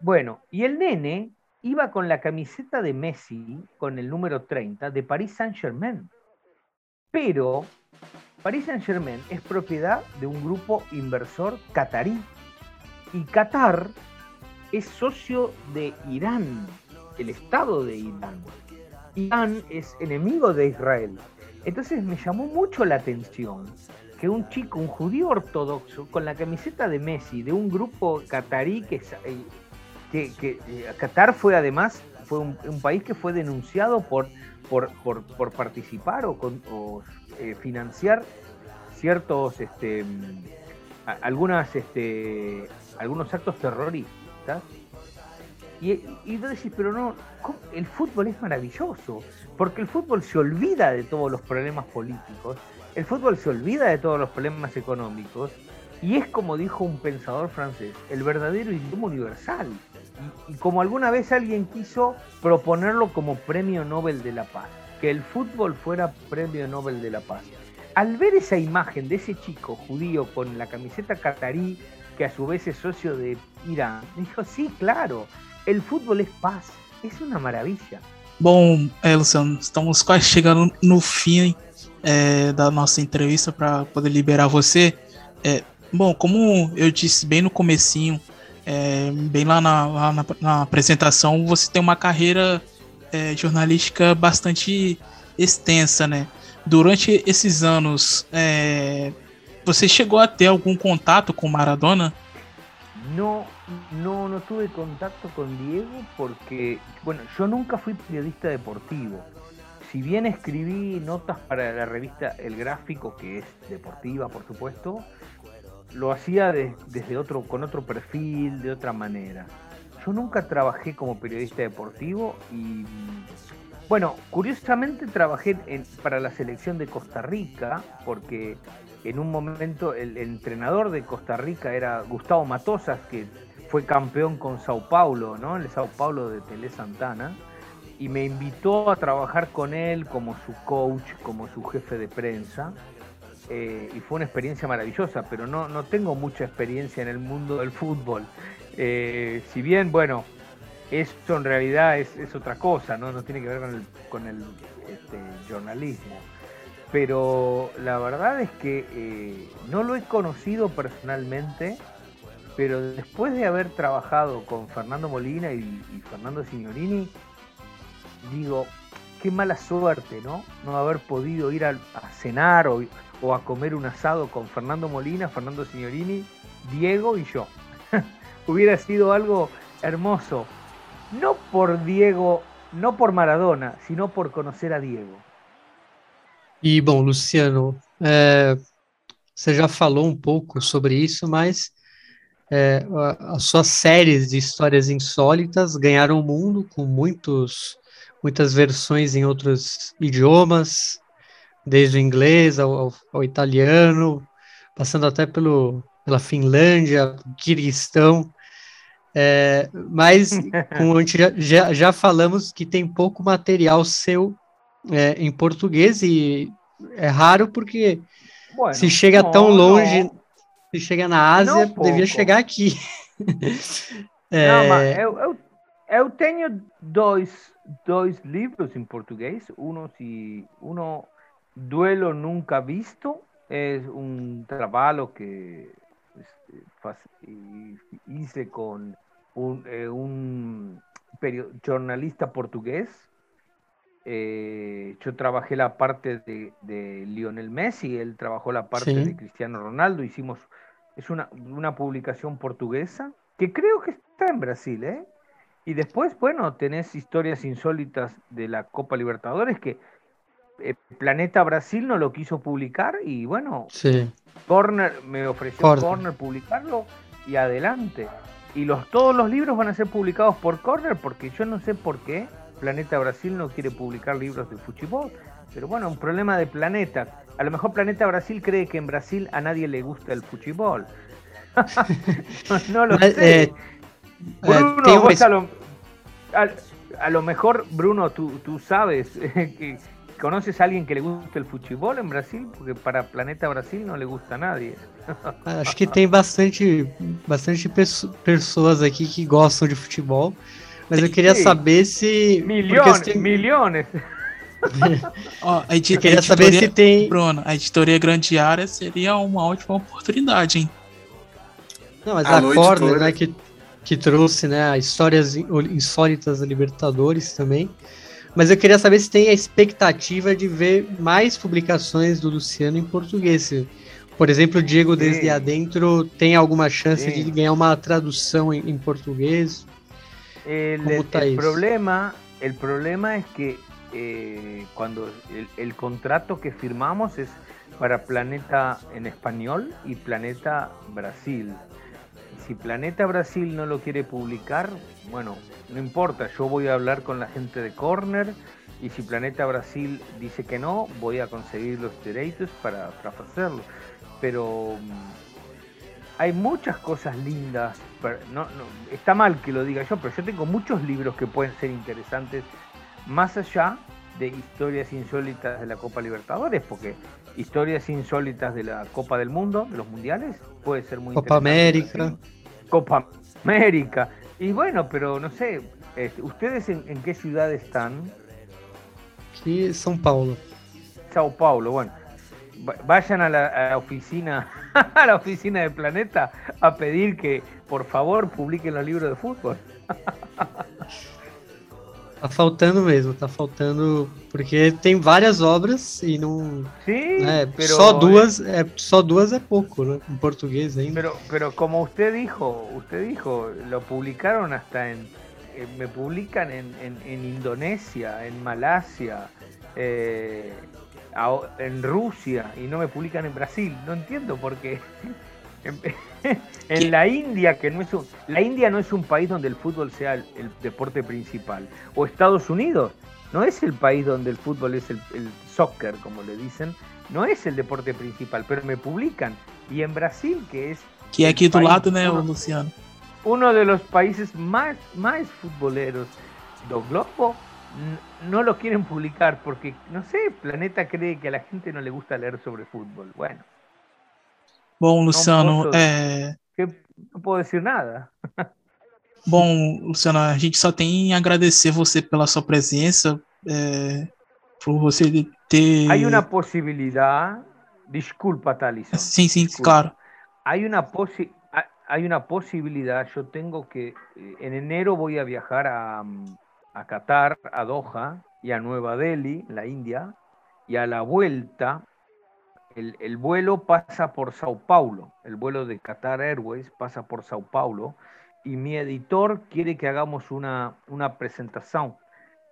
Bueno, y el nene iba con la camiseta de Messi, con el número 30, de Paris Saint-Germain. Pero Paris Saint-Germain es propiedad de un grupo inversor catarí y Qatar es socio de Irán, el Estado de Irán. Irán es enemigo de Israel. Entonces me llamó mucho la atención que un chico, un judío ortodoxo, con la camiseta de Messi, de un grupo catarí que, que, eh, Qatar fue además fue un, país que fue denunciado por, por, participar o, eh, financiar ciertos este, algunas este, algunos actos terroristas. Y, y vos decís, pero no, el fútbol es maravilloso, porque el fútbol se olvida de todos los problemas políticos, el fútbol se olvida de todos los problemas económicos, y es como dijo un pensador francés, el verdadero idioma universal. Y, como alguna vez alguien quiso proponerlo como premio Nobel de la Paz, que el fútbol fuera premio Nobel de la Paz. Al ver esa imagen de ese chico judío con la camiseta catarí que a su vez es socio de Irán, dijo, sí, claro, el futebol é paz, é uma maravilha. Bom, Elson, estamos quase chegando no fim é, da nossa entrevista para poder liberar você. É, bom, como eu disse bem no comecinho, é, bem lá na, lá na, na, apresentação, você tem uma carreira é, jornalística bastante extensa, né? Durante esses anos, é, ¿Você chegou a ter algum contato con Maradona? No, no, no tuve contacto con Diego porque, bueno, yo nunca fui periodista deportivo. Si bien escribí notas para la revista El Gráfico, que es deportiva, por supuesto, lo hacía desde otro, con otro perfil, de otra manera. Yo nunca trabajé como periodista deportivo y, bueno, curiosamente trabajé para la selección de Costa Rica, porque en un momento el, entrenador de Costa Rica era Gustavo Matosas, que fue campeón con Sao Paulo, ¿no? El Sao Paulo de Tele Santana. Y me invitó a trabajar con él como su coach, como su jefe de prensa. Eh, y fue una experiencia maravillosa, pero no, no tengo mucha experiencia en el mundo del fútbol. Eh, si bien, bueno, esto en realidad es, otra cosa, ¿no? No tiene que ver con el, con el este, jornalismo pero la verdad es que eh, no lo he conocido personalmente, pero después de haber trabajado con Fernando Molina y, Fernando Signorini, digo, qué mala suerte, ¿no? No haber podido ir a, cenar o, a comer un asado con Fernando Molina, Fernando Signorini, Diego y yo. Hubiera sido algo hermoso, no por Diego, no por Maradona, sino por conocer a Diego. E, bom, Luciano, é, você já falou um pouco sobre isso, mas é, as suas séries de histórias insólitas ganharam o mundo com muitos, muitas versões em outros idiomas, desde o inglês ao, ao, ao italiano, passando até pelo, pela Finlândia, Kirguistão. É, mas como a gente já, já, falamos que tem pouco material seu é, em português e é raro porque bueno, se chega tão longe, se chega na Ásia, devia chegar aqui. é... Não, mas eu, eu, eu, tenho dois, dois livros em português. Um, se, um Duelo Nunca Visto, é um trabalho que hice com um, um jornalista português Eh, yo trabajé la parte de, Lionel Messi, él trabajó la parte de Cristiano Ronaldo, hicimos, es una, publicación portuguesa que creo que está en Brasil, ¿eh? Y después, bueno, tenés historias insólitas de la Copa Libertadores que eh, Planeta Brasil no lo quiso publicar y bueno, Corner me ofreció Corner. publicarlo y adelante. Y los, todos los libros van a ser publicados por Corner porque yo no sé por qué Planeta Brasil no quiere publicar libros de fútbol. Pero bueno, un problema de Planeta. A lo mejor Planeta Brasil cree que en Brasil a nadie le gusta el fútbol. no, lo sé. Eh, Bruno, é, vos a, lo, a, a, lo, mejor, Bruno, tú, tú sabes que conoces a alguien que le gusta el futebol en Brasil, porque para Planeta Brasil não le gusta a nadie. Acho que tem bastante, bastante pessoas aqui que gostam de futebol, mas eu queria saber se milhões, tem... milhões. Ó, a eu queria saber se tem. Bruno, a editoria Grande Área seria uma ótima oportunidade, hein? Não, mas Alô, a Corner, né, que, que trouxe né, histórias insólitas da Libertadores também. Mas eu queria saber se tem a expectativa de ver mais publicações do Luciano em português. Por exemplo, o Diego Desde Adentro tem alguma chance Sim. de ganhar uma tradução em, em português? El, tá el problema, el problema es que eh, cuando el, el, contrato que firmamos es para Planeta en español y Planeta Brasil. Si Planeta Brasil no lo quiere publicar, bueno, no importa, yo voy a hablar con la gente de Corner y si Planeta Brasil dice que no, voy a conseguir los derechos para, hacerlo. Pero mm, hay muchas cosas lindas. No, está mal que lo diga yo, pero yo tengo muchos libros que pueden ser interesantes más allá de historias insólitas de la Copa Libertadores, porque historias insólitas de la Copa del Mundo, de los mundiales, puede ser muy Copa América. Copa América. Y bueno, pero no sé, este, ¿ustedes en, en, qué ciudad están? Aquí São Paulo. Sao Paulo, bueno. Vayan a la, a la oficina, a la oficina de Planeta a pedir que por favor publiquen los libros de fútbol. Tá faltando mesmo, tá faltando. Porque tem várias obras e não. Sim, né, pero, só duas é só duas é pouco, né? Em português ainda. Pero, pero como usted dijo, usted dijo, lo publicaron hasta en. Eh, me publican en, en, en Indonesia, en Malasia, eh, en Rusia y no me publican en Brasil. No entiendo por qué. en la India, que no es un, la India no es un país donde el fútbol sea el, el, deporte principal, o Estados Unidos, no es el país donde el fútbol es el, el, soccer, como le dicen, no es el deporte principal, pero me publican. Y en Brasil, que es... Que aquí tu lado, Luciano? Uno de los países más, más futboleros do globo, no lo quieren publicar porque, no sé, Planeta cree que a la gente no le gusta leer sobre fútbol. Bueno. Bom, Luciano, não é... Não posso dizer nada. Bom, Luciano, a gente só tem a agradecer você pela sua presença, é, por você ter... Há uma possibilidade... Desculpa, Thalisson. Sim, sim, Desculpa. claro. Há uma possi hay una posibilidad, yo tengo que, en enero voy a viajar a, a Qatar, a Doha y a Nueva Delhi, la India, y a la vuelta el, el, vuelo pasa por Sao Paulo, el vuelo de Qatar Airways pasa por Sao Paulo y mi editor quiere que hagamos una, una presentación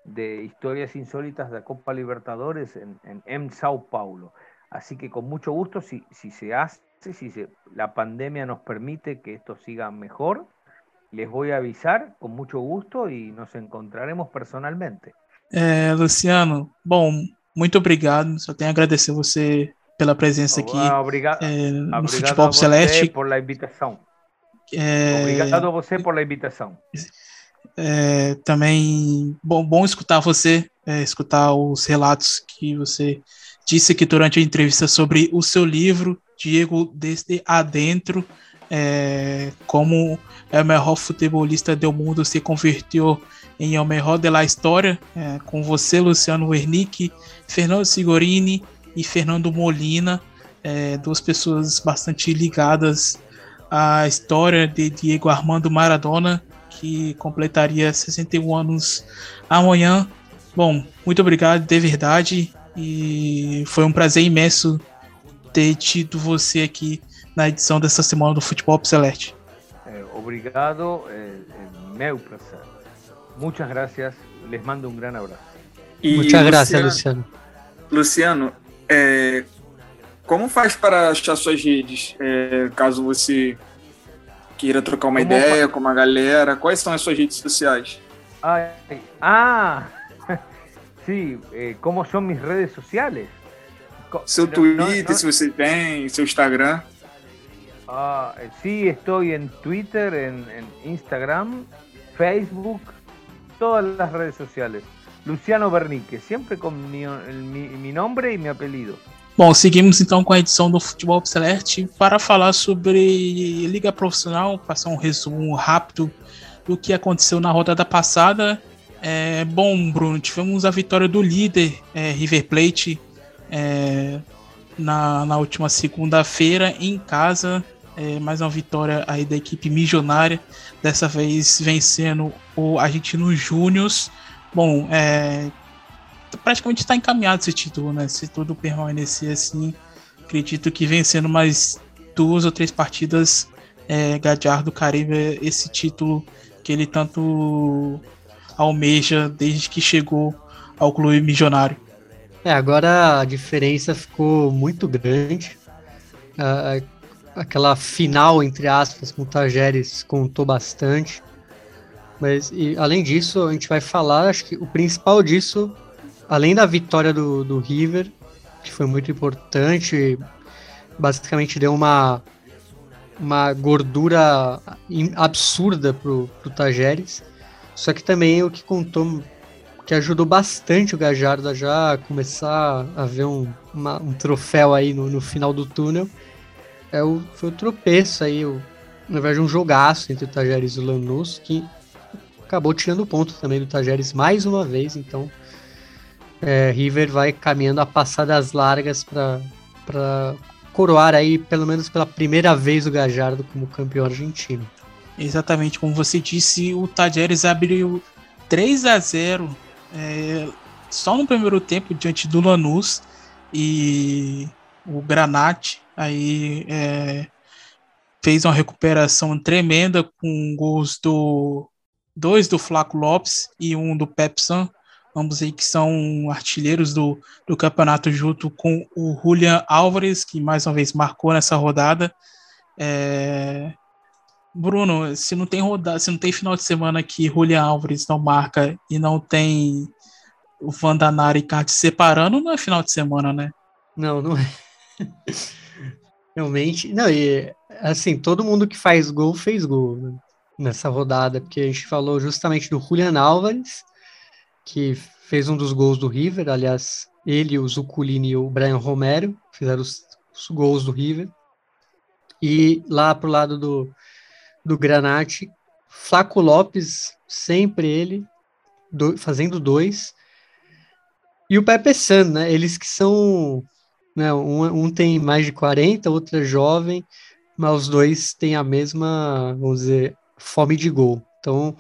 de historias insólitas de la Copa Libertadores en, en, Sao Paulo. Así que con mucho gusto, si, si se hace, si se, la pandemia nos permite que esto siga mejor, les voy a avisar con mucho gusto y nos encontraremos personalmente. É, Luciano, bom, muito obrigado. Só tenho a agradecer você pela presença aqui obrigado, é, no obrigado Futebol Celeste. por la invitação. É, obrigado a você por la invitação. É, também bom, bom escutar você, é, escutar os relatos que você disse aqui durante a entrevista sobre o seu livro, Diego Desde Adentro, é, como é o melhor futebolista do mundo se converteu em o melhor da história, é, com você, Luciano Wernick, Fernando Sigorini, e Fernando Molina, é, duas pessoas bastante ligadas à história de Diego Armando Maradona, que completaria 61 anos amanhã. Bom, muito obrigado de verdade e foi um prazer imenso ter tido você aqui na edição dessa semana do Futebol Celeste. É, obrigado, é, é meu prazer. Muitas gracias, les mando um grande abraço. Muitas gracias, Luciano. Luciano, é, como faz para achar suas redes? É, caso você queira trocar uma como ideia com uma galera, quais são as suas redes sociais? Ah, ah sim, eh, como são minhas redes sociais? Seu Twitter, se você tem, seu Instagram. Ah, sí, estoy en Twitter, en, en, Instagram, Facebook, todas las redes sociales. Luciano Bernique, sempre com mi, mi, mi nome e meu apelido. Bom, seguimos então com a edição do Futebol Celeste para falar sobre Liga Profissional, passar um resumo rápido do que aconteceu na rodada passada. É, bom, Bruno, tivemos a vitória do líder é, River Plate é, na, na última segunda-feira em casa. É, mais uma vitória aí da equipe milionária, dessa vez vencendo o Argentino Júnior. Bom, é, praticamente está encaminhado esse título, né? Se tudo permanecer assim, acredito que vencendo mais duas ou três partidas, é, Gadiardo Caribe esse título que ele tanto almeja desde que chegou ao clube milionário. É, agora a diferença ficou muito grande. Uh, aquela final, entre aspas, com o Tajeres contou bastante. Mas, e, além disso, a gente vai falar, acho que o principal disso, além da vitória do, do River, que foi muito importante, basicamente deu uma, uma gordura absurda pro, pro Tajeres. Só que também o que contou, que ajudou bastante o Gajardo a já começar a ver um, uma, um troféu aí no, no final do túnel, é o, foi o tropeço aí, o, na verdade um jogaço entre o Tajeres e o Lanús, que acabou tirando ponto também do Tajeres mais uma vez, então é, River vai caminhando a passadas largas para coroar aí, pelo menos pela primeira vez, o Gajardo como campeão argentino. Exatamente, como você disse, o Tajeres abriu 3 a 0 é, só no primeiro tempo diante do Lanús e o Granate aí é, fez uma recuperação tremenda com gols do dois do Flaco Lopes e um do Pepsan, ambos aí que são artilheiros do, do campeonato junto com o Julian Álvares, que mais uma vez marcou nessa rodada. É... Bruno, se não tem rodada, se não tem final de semana que Julian Álvares não marca e não tem o Vandanara e Card separando, não é final de semana, né? Não, não é. Realmente, não, e assim, todo mundo que faz gol fez gol né, nessa rodada, porque a gente falou justamente do Julian Álvares, que fez um dos gols do River, aliás, ele, o Zuculini e o Brian Romero fizeram os, os gols do River. E lá pro lado do, do Granate, Flaco Lopes, sempre ele, do, fazendo dois. E o Pepe San, né? Eles que são né? Um, um tem mais de 40, outro é jovem, mas os dois têm a mesma, vamos dizer, fome de gol. Então,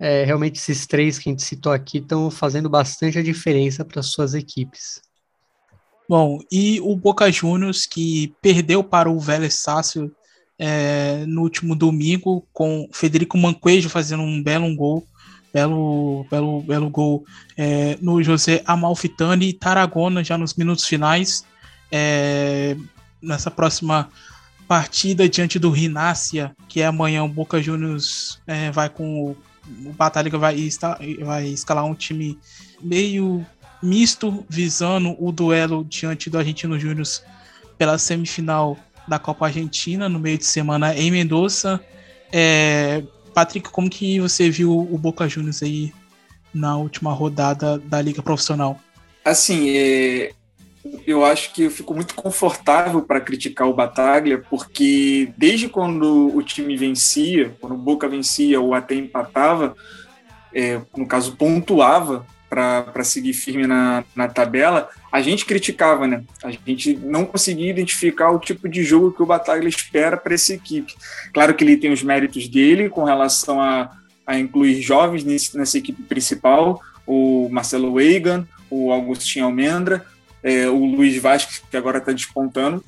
é, realmente esses três que a gente citou aqui estão fazendo bastante a diferença para suas equipes. Bom, e o Boca Juniors que perdeu para o Vélez Sácio é, no último domingo com Federico Manquejo fazendo um belo um gol, belo, belo, belo gol é, no José Amalfitani e Tarragona já nos minutos finais é, nessa próxima partida diante do Rinácia, que é amanhã o Boca Juniors é, vai com o, o Batalha vai, está, vai escalar um time meio misto, visando o duelo diante do Argentino Júnior pela semifinal da Copa Argentina no meio de semana em Mendoza. É, Patrick, como que você viu o Boca Juniors aí na última rodada da Liga Profissional? Assim, é, eu acho que eu fico muito confortável para criticar o Bataglia, porque desde quando o time vencia, quando o Boca vencia ou até empatava, é, no caso pontuava para seguir firme na, na tabela, a gente criticava, né? A gente não conseguia identificar o tipo de jogo que o Bataglia espera para essa equipe. Claro que ele tem os méritos dele com relação a, a incluir jovens nesse, nessa equipe principal, o Marcelo Weigan, o Augustinho Almendra, é, o Luiz Vasquez, que agora está despontando.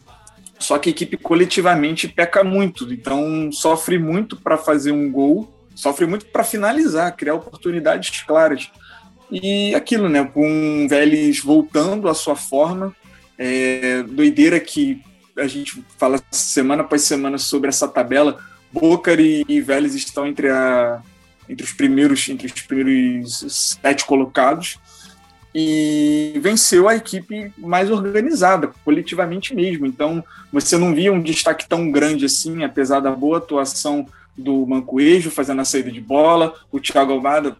Só que a equipe coletivamente peca muito, então sofre muito para fazer um gol, sofre muito para finalizar, criar oportunidades claras. E aquilo, né? Com o Vélez voltando à sua forma, é, doideira que a gente fala semana após semana sobre essa tabela. Boca e, e Vélez estão entre, a, entre os primeiros entre os primeiros sete colocados e venceu a equipe mais organizada, coletivamente mesmo. Então, você não via um destaque tão grande assim, apesar da boa atuação do Mancoejo fazendo a saída de bola, o Thiago Almada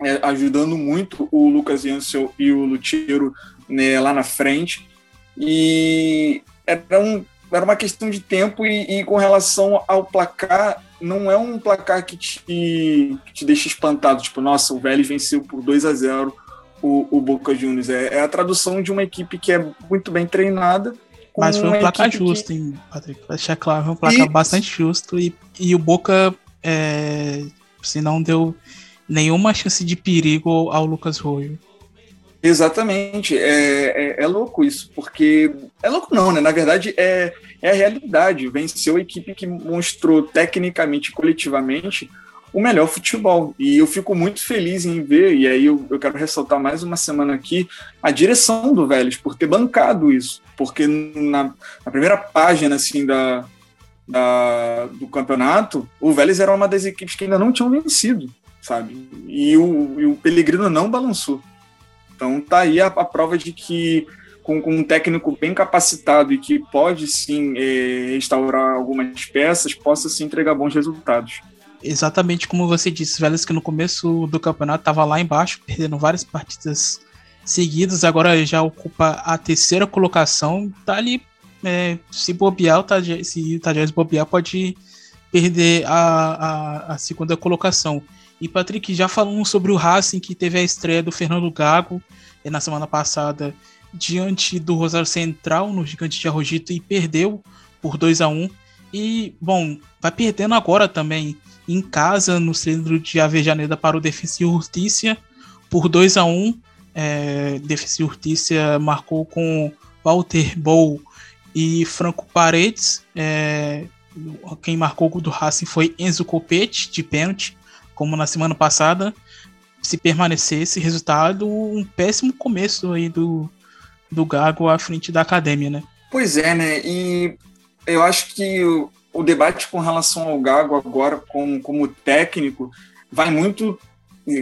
é, ajudando muito o Lucas Jansel e o Lutiero né, lá na frente. E era, um, era uma questão de tempo, e, e, com relação ao placar, não é um placar que te, que te deixa espantado, tipo, nossa, o Vélez venceu por 2 a 0 o, o Boca Juniors. É, é, a tradução de uma equipe que é muito bem treinada. Mas foi um placar justo, que... hein, Patrick? Vai deixar claro, foi um placar e... bastante justo. E, e o Boca, é, se não deu nenhuma chance de perigo ao Lucas Royo. Exatamente, é, é, é, louco isso, porque. É louco não, né? Na verdade, é, é a realidade. Venceu a equipe que mostrou tecnicamente e coletivamente o melhor futebol. E eu fico muito feliz em ver, e aí eu, eu quero ressaltar mais uma semana aqui, a direção do Vélez, por ter bancado isso. Porque na, na primeira página assim, da, da, do campeonato, o Vélez era uma das equipes que ainda não tinham vencido, sabe? E o, e o Pellegrino não balançou. Então tá aí a, a prova de que com, com, um técnico bem capacitado e que pode sim é, restaurar algumas peças, possa sim entregar bons resultados exatamente como você disse, Vélez que no começo do campeonato estava lá embaixo, perdendo várias partidas seguidas, agora já ocupa a terceira colocação, tá ali, é, se bobear, tá, se o Tajeres bobear, pode perder a, a, a, segunda colocação. E Patrick, já falamos sobre o Racing, que teve a estreia do Fernando Gago é, na semana passada, diante do Rosário Central, no Gigante de Arrojito, e perdeu por 2 a 1 E, bom, vai perdendo agora também em casa no centro de Avejaneda para o Defensa e Justiça por 2 a 1 é, Defensa e Justiça marcou com Walter Bow e Franco Paredes. É, quem marcou o do Racing foi Enzo Copete, de pênalti, como na semana passada. Se permanecer esse resultado, um péssimo começo aí do, do Gago à frente da academia, né? Pois é, né? E eu acho que o debate com relação ao Gago agora como, como técnico vai muito,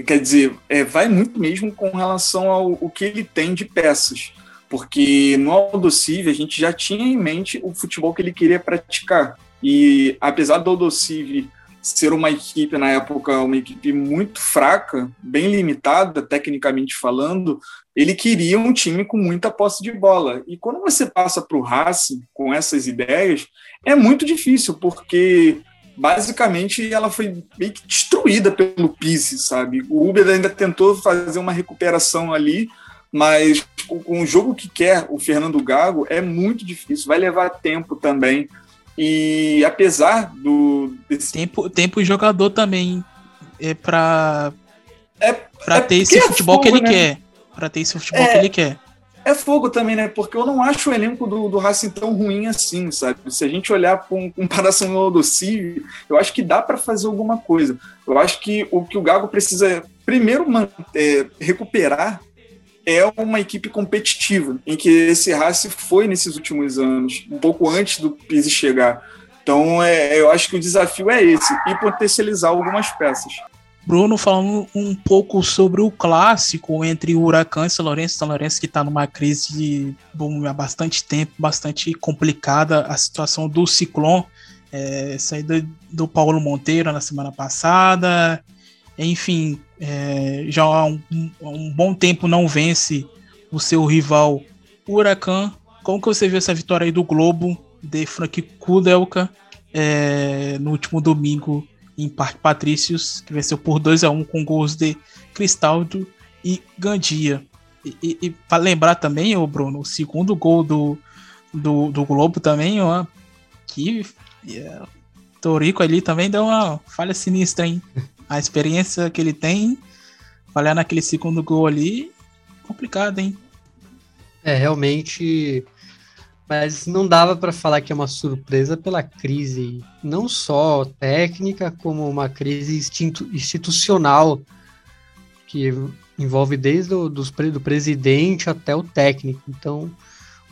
quer dizer, é, vai muito mesmo com relação ao o que ele tem de peças. Porque no Aldocive a gente já tinha em mente o futebol que ele queria praticar. E apesar do Aldocive ser uma equipe, na época, uma equipe muito fraca, bem limitada, tecnicamente falando, ele queria um time com muita posse de bola. E quando você passa para o Racing com essas ideias, é muito difícil, porque basicamente ela foi meio que destruída pelo Pisse, sabe? O Uber ainda tentou fazer uma recuperação ali, mas com o jogo que quer o Fernando Gago é muito difícil, vai levar tempo também. E apesar do desse... tempo, tempo jogador também é para é, para é ter esse é futebol fogo, que ele né? quer, para ter esse futebol é, que ele quer é fogo também, né? Porque eu não acho o elenco do, do Racing tão ruim assim, sabe? Se a gente olhar com comparação ao do Civi, eu acho que dá para fazer alguma coisa. Eu acho que o que o Gago precisa primeiro é, recuperar é uma equipe competitiva, em que esse Racing foi nesses últimos anos, um pouco antes do Pise chegar. Então, é, eu acho que o desafio é esse, e potencializar algumas peças. Bruno falando um pouco sobre o clássico entre o Huracan e São Lourenço. São Lourenço que está numa crise bom, há bastante tempo, bastante complicada a situação do Ciclone, é, saída do Paulo Monteiro na semana passada. Enfim, é, já há um, um, bom tempo não vence o seu rival Huracan. Como que você viu essa vitória aí do Globo de Frank Kudelka é, no último domingo em Parque Patrícios, que venceu por 2 a 1 com gols de Cristaldo e Gandia. E, e, e para lembrar também, o Bruno, o segundo gol do, do, do Globo também, ó, que yeah, Torico ali também deu uma falha sinistra, hein? A experiência que ele tem, falhar naquele segundo gol ali, complicado, hein? É, realmente mas não dava para falar que é uma surpresa pela crise, não só técnica, como uma crise institucional que envolve desde o do, presidente até o técnico. Então,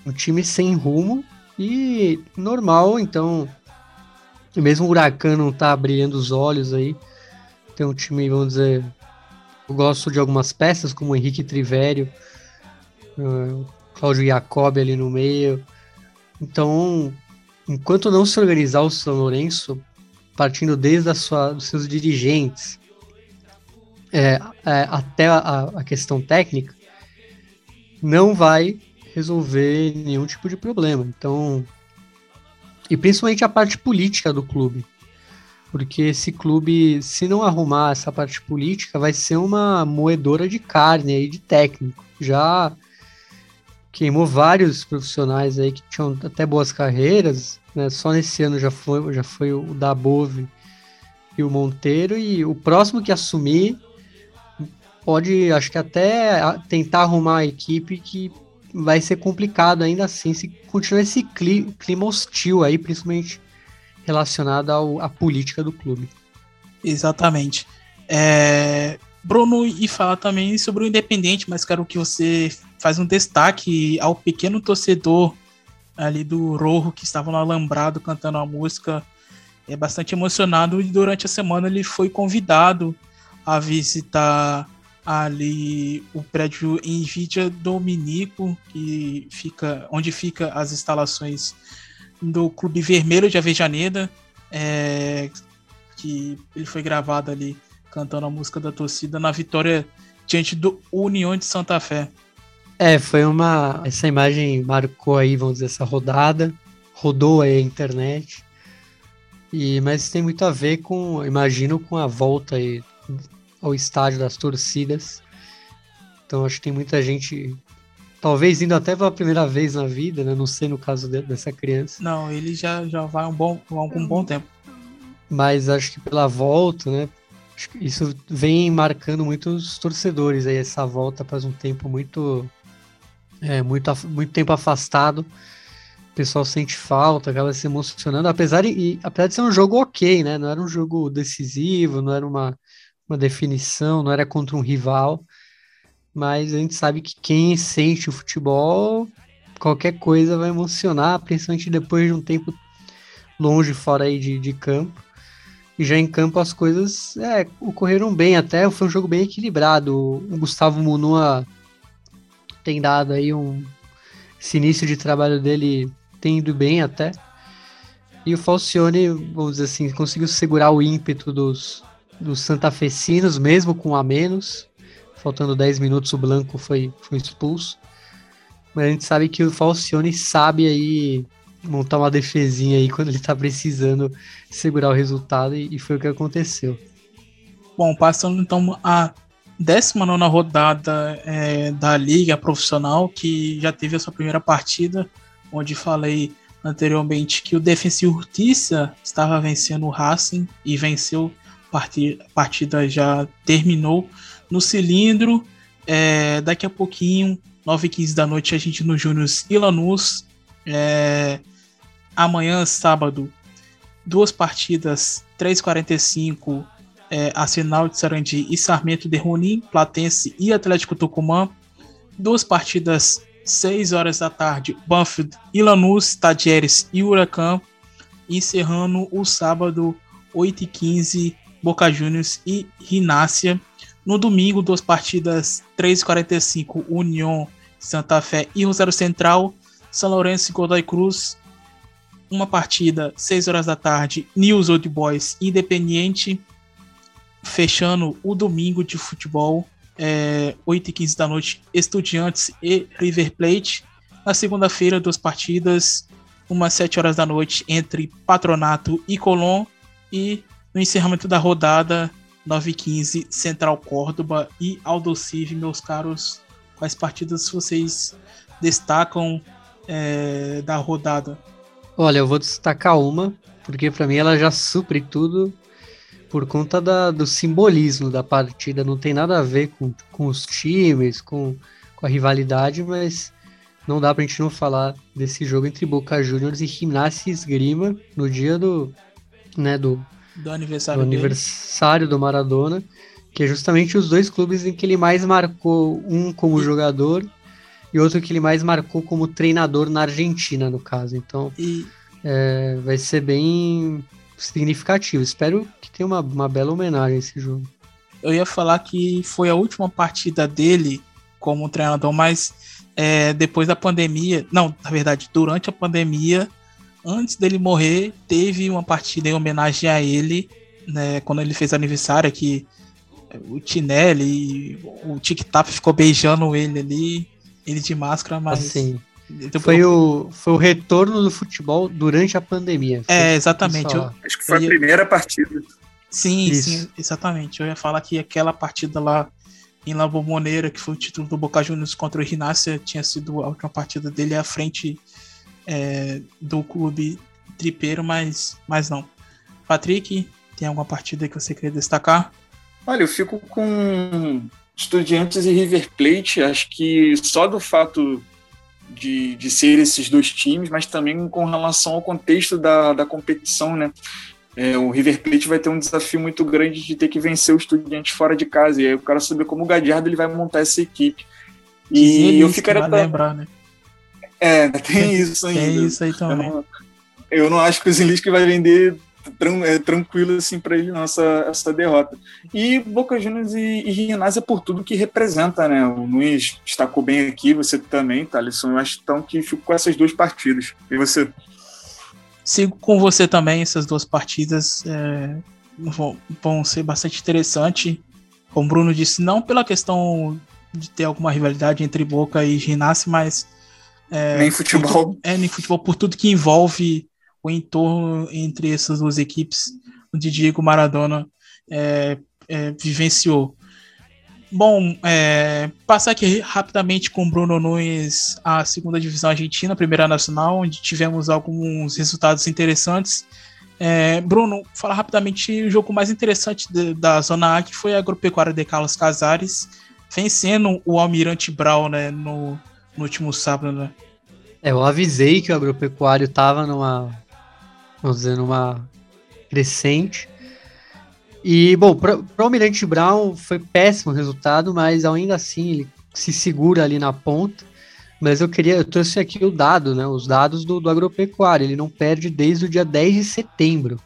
um time sem rumo e normal, então, mesmo o Huracan não tá abrindo os olhos aí, tem um time, vamos dizer, gosto de algumas peças, como Henrique Trivério, uh, Cláudio Jacob ali no meio. Então, enquanto não se organizar o São Lourenço, partindo desde a sua, dos seus dirigentes é, é, até a, a, questão técnica, não vai resolver nenhum tipo de problema. Então, e principalmente a parte política do clube. Porque esse clube, se não arrumar essa parte política, vai ser uma moedora de carne aí de técnico. Já queimou vários profissionais aí que tinham até boas carreiras, né? Só nesse ano já foi, já foi o Dabove e o Monteiro, e o próximo que assumir pode, acho que até tentar arrumar a equipe que vai ser complicado ainda assim se continuar esse clima hostil aí, principalmente relacionado ao, à política do clube. Exatamente. É, Bruno, e falar também sobre o Independente, mas quero que você faz um destaque ao pequeno torcedor ali do Rojo que estava no Alambrado cantando a música. É bastante emocionado e durante a semana ele foi convidado a visitar ali o prédio Nvidia Dominico, que fica onde fica as instalações do Clube Vermelho de Avejaneda, é, que ele foi gravado ali cantando a música da torcida na vitória diante do União de Santa Fé. É, foi uma. Essa imagem marcou aí, vamos dizer, essa rodada, rodou aí a internet. E, mas tem muito a ver com, imagino, com a volta aí ao estádio das torcidas. Então acho que tem muita gente, talvez indo até pela primeira vez na vida, né? Não sei no caso de, dessa criança. Não, ele já, já vai um bom, um bom tempo. Mas acho que pela volta, né? isso vem marcando muitos torcedores aí, essa volta faz um tempo muito. É, muito, muito tempo afastado. O pessoal sente falta, acaba se emocionando, apesar de, apesar de ser um jogo ok, né? Não era um jogo decisivo, não era uma, uma definição, não era contra um rival, mas a gente sabe que quem sente o futebol, qualquer coisa vai emocionar, principalmente depois de um tempo longe fora aí de, de campo. E já em campo as coisas é, ocorreram bem até, foi um jogo bem equilibrado. O Gustavo Munua tem dado aí um. Esse início de trabalho dele tem ido bem até. E o Falcione, vamos dizer assim, conseguiu segurar o ímpeto dos, dos santafecinos, mesmo com a menos. Faltando 10 minutos, o Blanco foi, foi expulso. Mas a gente sabe que o Falcione sabe aí montar uma defesinha aí quando ele tá precisando segurar o resultado e, e foi o que aconteceu. Bom, passando então a 19 rodada é, da Liga Profissional, que já teve a sua primeira partida, onde falei anteriormente que o Defensa Urtiça estava vencendo o Racing e venceu partida, partida já terminou no cilindro. É, daqui a pouquinho, 9h15 da noite, a gente no Júnior e Lanús. É, amanhã, sábado, duas partidas, 3h45, é, Arsenal de Sarandi e Sarmento de Ronin, Platense e Atlético Tucumã. Duas partidas, 6 horas da tarde, Banfield e Lanús, Tadieres e Huracan. Encerrando o sábado, 8h15, Boca Juniors e Rinácia. No domingo, duas partidas, 3h45, União, Santa Fé e Rosário Central. São Lourenço e Godoy Cruz. Uma partida, 6 horas da tarde, News Old Boys Independiente. Fechando o domingo de futebol, é, 8h15 da noite, Estudiantes e River Plate. Na segunda-feira, duas partidas, umas 7 horas da noite, entre Patronato e Colón. E no encerramento da rodada, 9h15, Central Córdoba e Aldocive, meus caros. Quais partidas vocês destacam é, da rodada? Olha, eu vou destacar uma, porque para mim ela já supre tudo por conta da, do simbolismo da partida. Não tem nada a ver com, com os times, com, com a rivalidade, mas não dá pra gente não falar desse jogo entre Boca Juniors e Gimnasia Esgrima no dia do, né, do do aniversário, do, aniversário do Maradona, que é justamente os dois clubes em que ele mais marcou, um como e... jogador e outro que ele mais marcou como treinador na Argentina, no caso. Então, e... é, vai ser bem significativo. Espero que tenha uma, uma bela homenagem a esse jogo. eu ia falar que foi a última partida dele como treinador, mas é, depois da pandemia, não, na verdade, durante a pandemia, antes dele morrer, teve uma partida em homenagem a ele, né, quando ele fez aniversário, que o Tinelli, o Tic Tac ficou beijando ele ali, ele de máscara, mas. Assim, foi, o, foi o retorno do futebol durante a pandemia. É, exatamente. Eu, Acho que foi a primeira partida. Sim, Isso. sim, exatamente. Eu ia falar que aquela partida lá em La Bombonera, que foi o título do Boca Juniors contra o Rinácia, tinha sido a última partida dele à frente é, do clube tripeiro, mas, mas não. Patrick, tem alguma partida que você queria destacar? Olha, eu fico com Estudiantes e River Plate. Acho que só do fato de, de ser esses dois times, mas também com relação ao contexto da, da competição, né? É, o River Plate vai ter um desafio muito grande de ter que vencer o Estudiantes fora de casa. E aí eu quero saber como o Gadiardo ele vai montar essa equipe. E eu ficaria pra... lembrar, né? É, tem isso ainda. Tem isso aí também. Eu não, eu não acho que o Zilinski vai vender é, tranquilo assim para ele nossa essa derrota. E Boca Juniors e, e é por tudo que representa, né? O Nunes destacou bem aqui, você também, Thaleson. Eu acho então que fico com essas duas partidas. E você? Sigo com você também, essas duas partidas é, vão, vão ser bastante interessantes. Como o Bruno disse, não pela questão de ter alguma rivalidade entre Boca e Ginásio, mas. É, nem futebol. Por, é, nem futebol, por tudo que envolve o entorno entre essas duas equipes, onde Diego Maradona é, é, vivenciou. Bom, é, passar aqui rapidamente com Bruno Nunes, a segunda divisão argentina, primeira nacional, onde tivemos alguns resultados interessantes. É, Bruno, fala rapidamente o jogo mais interessante de, da Zona A, que foi a Agropecuária de Carlos Casares, vencendo o Almirante Brau né, no, no último sábado. Né? É, eu avisei que o Agropecuário estava numa vamos dizer, numa crescente. E, bom, para o Almirante Brown foi péssimo o resultado, mas ainda assim ele se segura ali na ponta. Mas eu queria, eu trouxe aqui o dado, né? Os dados do, do agropecuário. Ele não perde desde o dia 10 de setembro.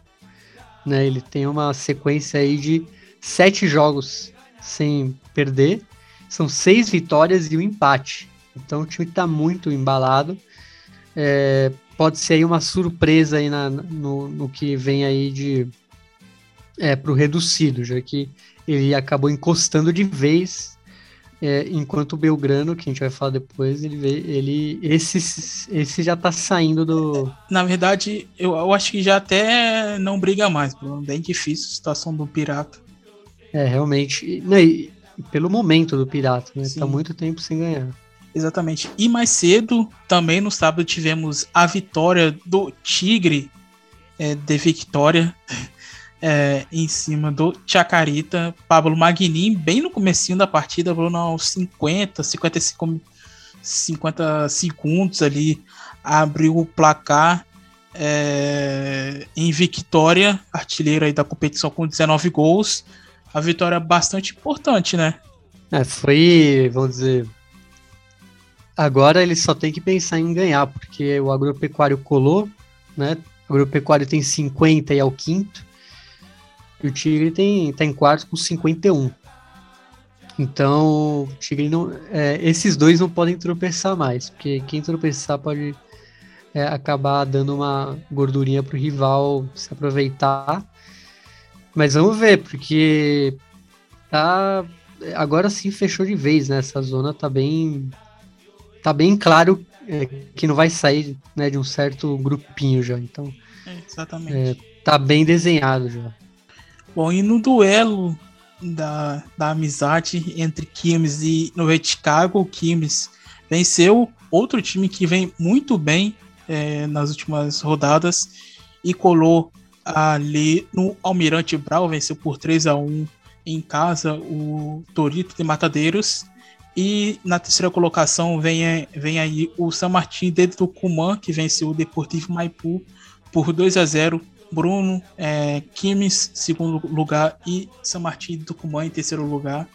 Né, ele tem uma sequência aí de sete jogos sem perder. São seis vitórias e um empate. Então o time está muito embalado. É, pode ser aí uma surpresa aí na, no, no que vem aí de é, para o reducido, já que ele acabou encostando de vez, é, enquanto o Belgrano, que a gente vai falar depois, ele, ele esse, esse já está saindo do. Na verdade, eu, eu acho que já até não briga mais, bem difícil a situação do Pirata. É, realmente. Não, e, pelo momento do Pirata, né? Sim. Tá muito tempo sem ganhar. Exatamente. E mais cedo, também no sábado, tivemos a vitória do Tigre é, de Victória é, em cima do Chacarita. Pablo Magnin, bem no comecinho da partida, falou aos 50, 55, 50 segundos ali, abriu o placar é, em Victória, artilheiro aí da competição com 19 gols. A vitória bastante importante, né? É, foi, vamos dizer, Agora ele só tem que pensar em ganhar, porque o agropecuário colou, né? O agropecuário tem 50 e é o quinto. E o Tigre tem, tá em quarto com 51. Então, Tigre não. É, esses dois não podem tropeçar mais, porque quem tropeçar pode é, acabar dando uma gordurinha pro rival se aproveitar. Mas vamos ver, porque tá. Agora sim fechou de vez, né? Essa zona tá bem tá bem claro é, que não vai sair né, de um certo grupinho já. Então, é, exatamente. É, tá bem desenhado já. Bom, e no duelo da, da amizade entre Kimes e Nova Chicago, o Kimes venceu outro time que vem muito bem é, nas últimas rodadas e colou ali no Almirante Brau, venceu por 3 a 1 em casa o Torito de Matadeiros e na terceira colocação vem, vem aí o San Martín de Tucumã, que venceu o Deportivo Maipu por 2 a 0 Bruno é, Kimes, segundo lugar, e San Martín de Tucumã em terceiro lugar.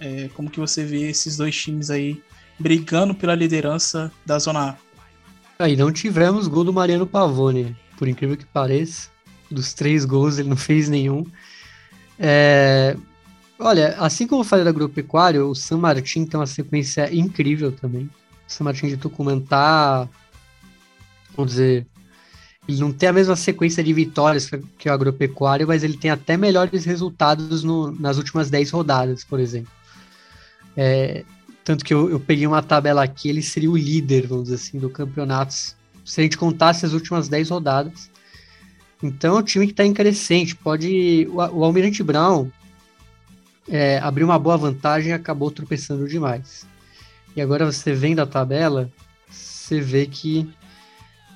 É, como que você vê esses dois times aí brigando pela liderança da Zona A? Aí não tivemos gol do Mariano Pavone, por incrível que pareça. Dos três gols ele não fez nenhum. É, Olha, assim como eu falei da Agropecuário, o San Martín tem uma sequência incrível também. O San Martín de Tucumã tá, vamos dizer, ele não tem a mesma sequência de vitórias que o Agropecuário, mas ele tem até melhores resultados no, nas últimas 10 rodadas, por exemplo. É, tanto que eu, eu, peguei uma tabela aqui, ele seria o líder, vamos dizer assim, do campeonato, se a gente contasse as últimas 10 rodadas. Então, é um time que está em crescente. Pode. O, o Almirante Brown é, abriu uma boa vantagem e acabou tropeçando demais. E agora você vendo a tabela, você vê que,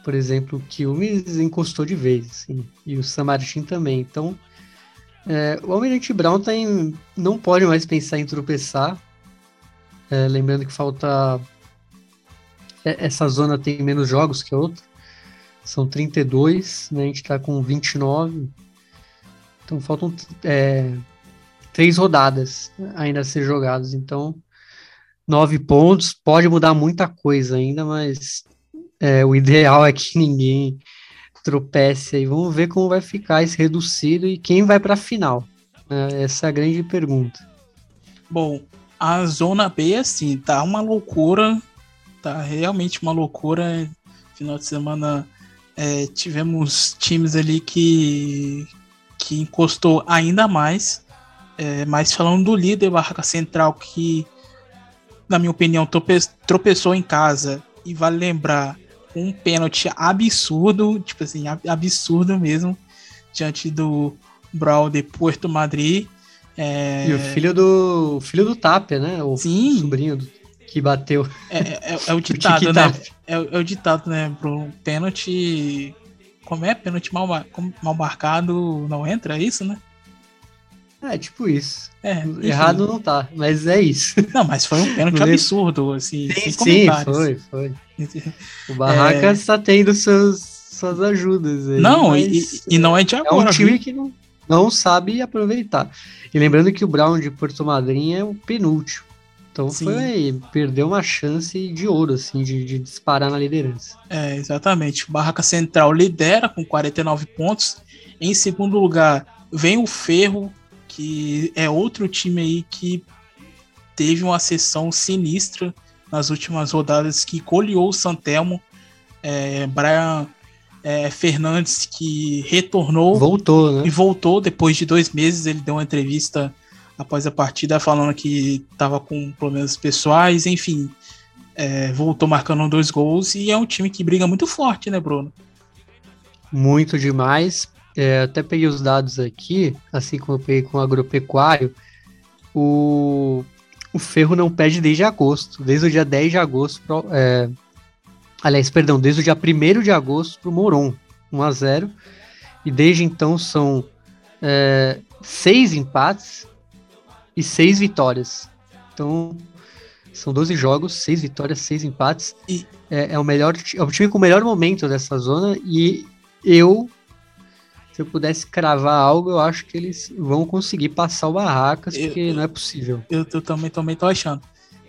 por exemplo, o Quilmes encostou de vez, assim, e o San Martin também. Então, é, o Almirante Brown tem, não pode mais pensar em tropeçar. É, lembrando que falta. É, essa zona tem menos jogos que a outra. São 32, né? A gente está com 29. Então faltam é, três rodadas ainda a ser jogadas. Então, nove pontos, pode mudar muita coisa ainda, mas é, o ideal é que ninguém tropece aí. Vamos ver como vai ficar esse reduzido e quem vai para a final. É, essa é a grande pergunta. Bom, a zona B, assim, tá uma loucura. Tá realmente uma loucura. Final de semana é, tivemos times ali que, que encostou ainda mais. É, mas falando do líder Barraca Central, que, na minha opinião, trope tropeçou em casa, e vale lembrar, um pênalti absurdo, tipo assim, absurdo mesmo, diante do Brawl de Porto Madrid. É... E o filho do filho do Tapia, né? O Sim. sobrinho do, que bateu. É, é, é o ditado, o né? É, é, o ditado, né, Pro Pênalti. Como é? Pênalti mal, mal marcado não entra, é isso, né? É, tipo isso. É, Errado não tá, mas é isso. Não, mas foi um pênalti absurdo, assim. Sim, sim foi, foi. O Barraca é... está tendo seus, suas ajudas aí. Não, e, e, não é de agora. É um time viu? que não, não sabe aproveitar. E lembrando que o Brown de Porto Madrinha é o penúltimo. Então Sim. foi, perdeu uma chance de ouro, assim, de, de, disparar na liderança. É, exatamente. O Barraca Central lidera com 49 pontos. Em segundo lugar, vem o Ferro, que é outro time aí que teve uma sessão sinistra nas últimas rodadas, que colheu o Santelmo. É, Brian é, Fernandes, que retornou. Voltou, né? E voltou depois de dois meses. Ele deu uma entrevista após a partida falando que estava com problemas pessoais, enfim. É, voltou marcando dois gols e é um time que briga muito forte, né, Bruno? Muito demais. É, até peguei os dados aqui, assim como eu peguei com o agropecuário. O, o Ferro não perde desde agosto, desde o dia 10 de agosto. Pro, é, aliás, perdão, desde o dia 1 de agosto para o Moron, 1 a 0 E desde então são é, seis empates e seis vitórias. Então, são 12 jogos, seis vitórias, seis empates. E é, é, o melhor, é o time com o melhor momento dessa zona. E eu, se eu pudesse cravar algo, eu acho que eles vão conseguir passar o Barracas, eu, porque não é possível. Eu, eu, também, também tô achando.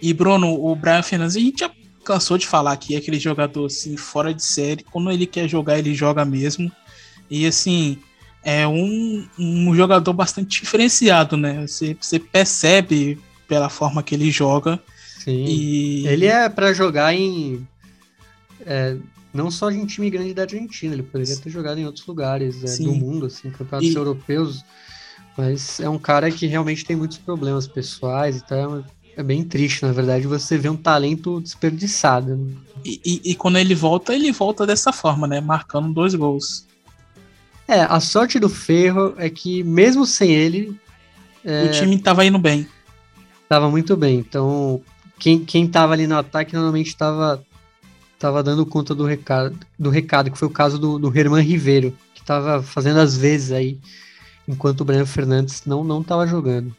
E, Bruno, o Brian Fernandes, a gente já cansou de falar que é aquele jogador assim, fora de série. Quando ele quer jogar, ele joga mesmo. E assim, é um, um jogador bastante diferenciado, né? Você, você percebe pela forma que ele joga. Sim. E... Ele é para jogar em. É, não só em time grande da Argentina, ele poderia ter jogado em outros lugares é, do mundo, assim, campeonatos e... europeus. Mas é um cara que realmente tem muitos problemas pessoais, então é bem triste, na verdade, você vê um talento desperdiçado. Né? E, e, e, quando ele volta, ele volta dessa forma, né? Marcando dois gols. É, a sorte do Ferro é que, mesmo sem ele. É, o time tava indo bem. Tava muito bem. Então, quem, quem tava ali no ataque normalmente tava, tava dando conta do recado, do recado, que foi o caso do, do Herman Ribeiro, que tava fazendo as vezes aí, enquanto o Breno Fernandes não, não tava jogando.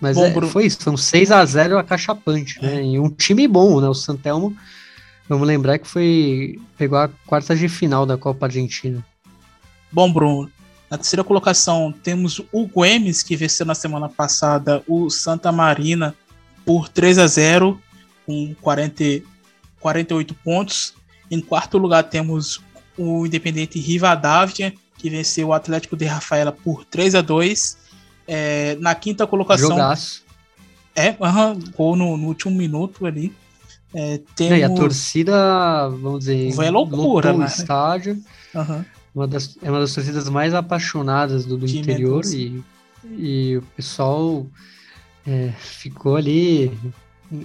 Mas bom, é, foi isso, foi um 6 a 0 acachapante, né? E um time bom, né? O Santelmo, vamos lembrar que foi pegou a quarta de final da Copa Argentina. Bom, Bruno, na terceira colocação temos o Guemes, que venceu na semana passada o Santa Marina por 3 a 0 com 40, 48 pontos. Em quarto lugar temos o Independente Rivadavia, que venceu o Atlético de Rafaela por 3 a 2 É, na quinta colocação. Jogaço. É, uhum, gol no, no, último minuto ali. É, temos... E a torcida, vamos dizer, Foi loucura, né? estádio. Uhum. Uma das, é uma das torcidas mais apaixonadas do, do interior e, e o pessoal é, ficou ali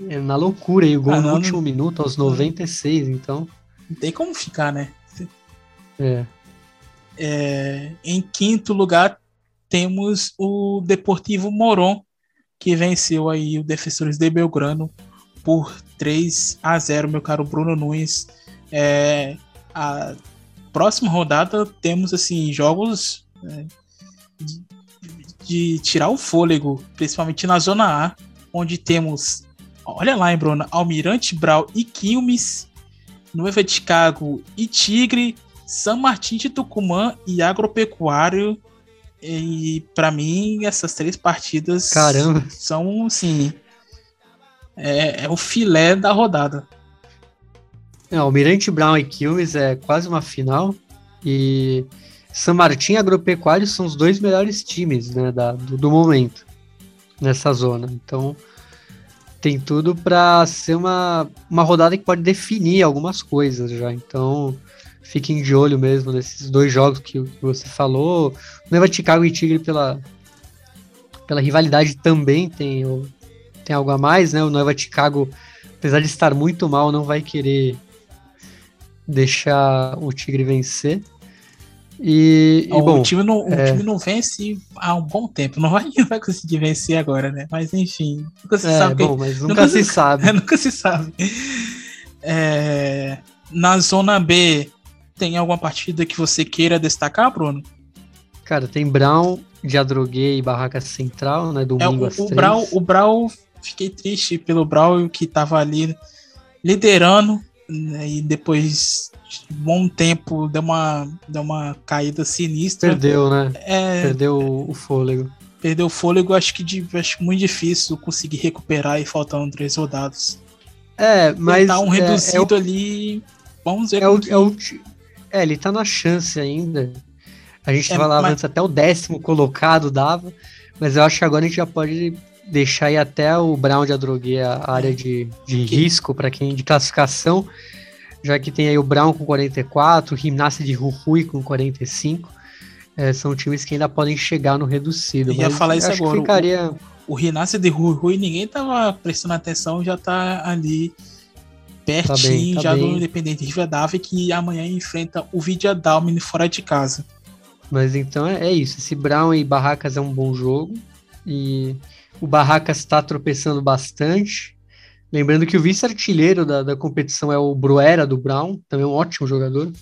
é, na loucura. E o gol ah, no não, último não... minuto, aos 96, então. Não tem como ficar, né? É. é em quinto lugar, temos o Deportivo Moron, que venceu aí o Defensores de Belgrano por 3 a 0, meu caro Bruno Nunes. É, a próxima rodada temos assim jogos é, de, de, tirar o fôlego, principalmente na zona A, onde temos, olha lá, hein, Bruno, Almirante Brau e Quilmes, Noiva de Chicago e Tigre, São Martin de Tucumã e Agropecuário e para mim, essas três partidas Caramba. são, assim, é, é, o filé da rodada. É, Almirante Brown e Quilmes é quase uma final. E São Martin e Agropecuário são os dois melhores times né, da, do, do momento nessa zona. Então, tem tudo para ser uma, uma rodada que pode definir algumas coisas já. Então, fiquem de olho mesmo nesses dois jogos que, que você falou. Leva Chicago e Tigre pela, pela rivalidade também tem, tem algo a mais, né? O Nova Chicago, apesar de estar muito mal, não vai querer deixar o Tigre vencer. E, e o, bom, time não, é... o time não vence há um bom tempo, não vai, não vai conseguir vencer agora, né? Mas enfim, nunca se é, sabe. Bom, mas nunca, nunca se sabe. É, nunca se sabe. É, na zona B, tem alguma partida que você queira destacar, Bruno? Cara, tem Brown, Diadroguei e Barraca Central, né? Domingo é, o, o Brown, o Brown, fiquei triste pelo Brown que tava ali liderando e depois de um bom tempo deu uma, deu uma caída sinistra. Perdeu, né? É, perdeu o fôlego. Perdeu o fôlego, acho que de, acho muito difícil conseguir recuperar e faltando três rodados. É, mas. Tá um reduzido é, é o, ali. Vamos ver. É o, é o, é, ele tá na chance ainda. A gente é, falava mas... antes até o décimo colocado dava, mas eu acho que agora a gente já pode deixar aí até o Brown de Adrogué a área de, de que... risco para quem de classificação, já que tem aí o Brown com 44, o Gimnasia de Rui com 45. É, são times que ainda podem chegar no reduzido. Eu ia falar isso agora. Ficaria... O, o Gimnasia de Rui ninguém tava prestando atenção, já tá ali pertinho tá bem, tá já bem. do Independente Rivadavia, que amanhã enfrenta o Vidia Dalmin fora de casa. Mas então é, é, isso. Esse Brown e Barracas é um bom jogo. E o Barracas está tropeçando bastante. Lembrando que o vice-artilheiro da, da competição é o Bruera do Brown, também um ótimo jogador.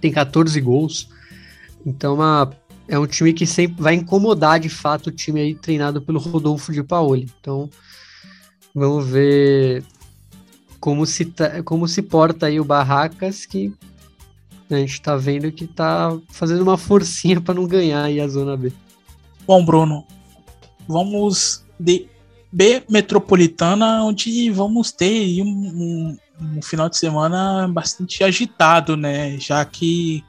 Tem 14 gols. Então uma, é um time que sempre vai incomodar de fato o time aí treinado pelo Rodolfo de Paoli. Então vamos ver como se, tá, como se porta aí o Barracas, que a gente tá vendo que tá fazendo uma forcinha para não ganhar aí a Zona B. Bom, Bruno, vamos de B Metropolitana, onde vamos ter um, um, um final de semana bastante agitado, né? Já que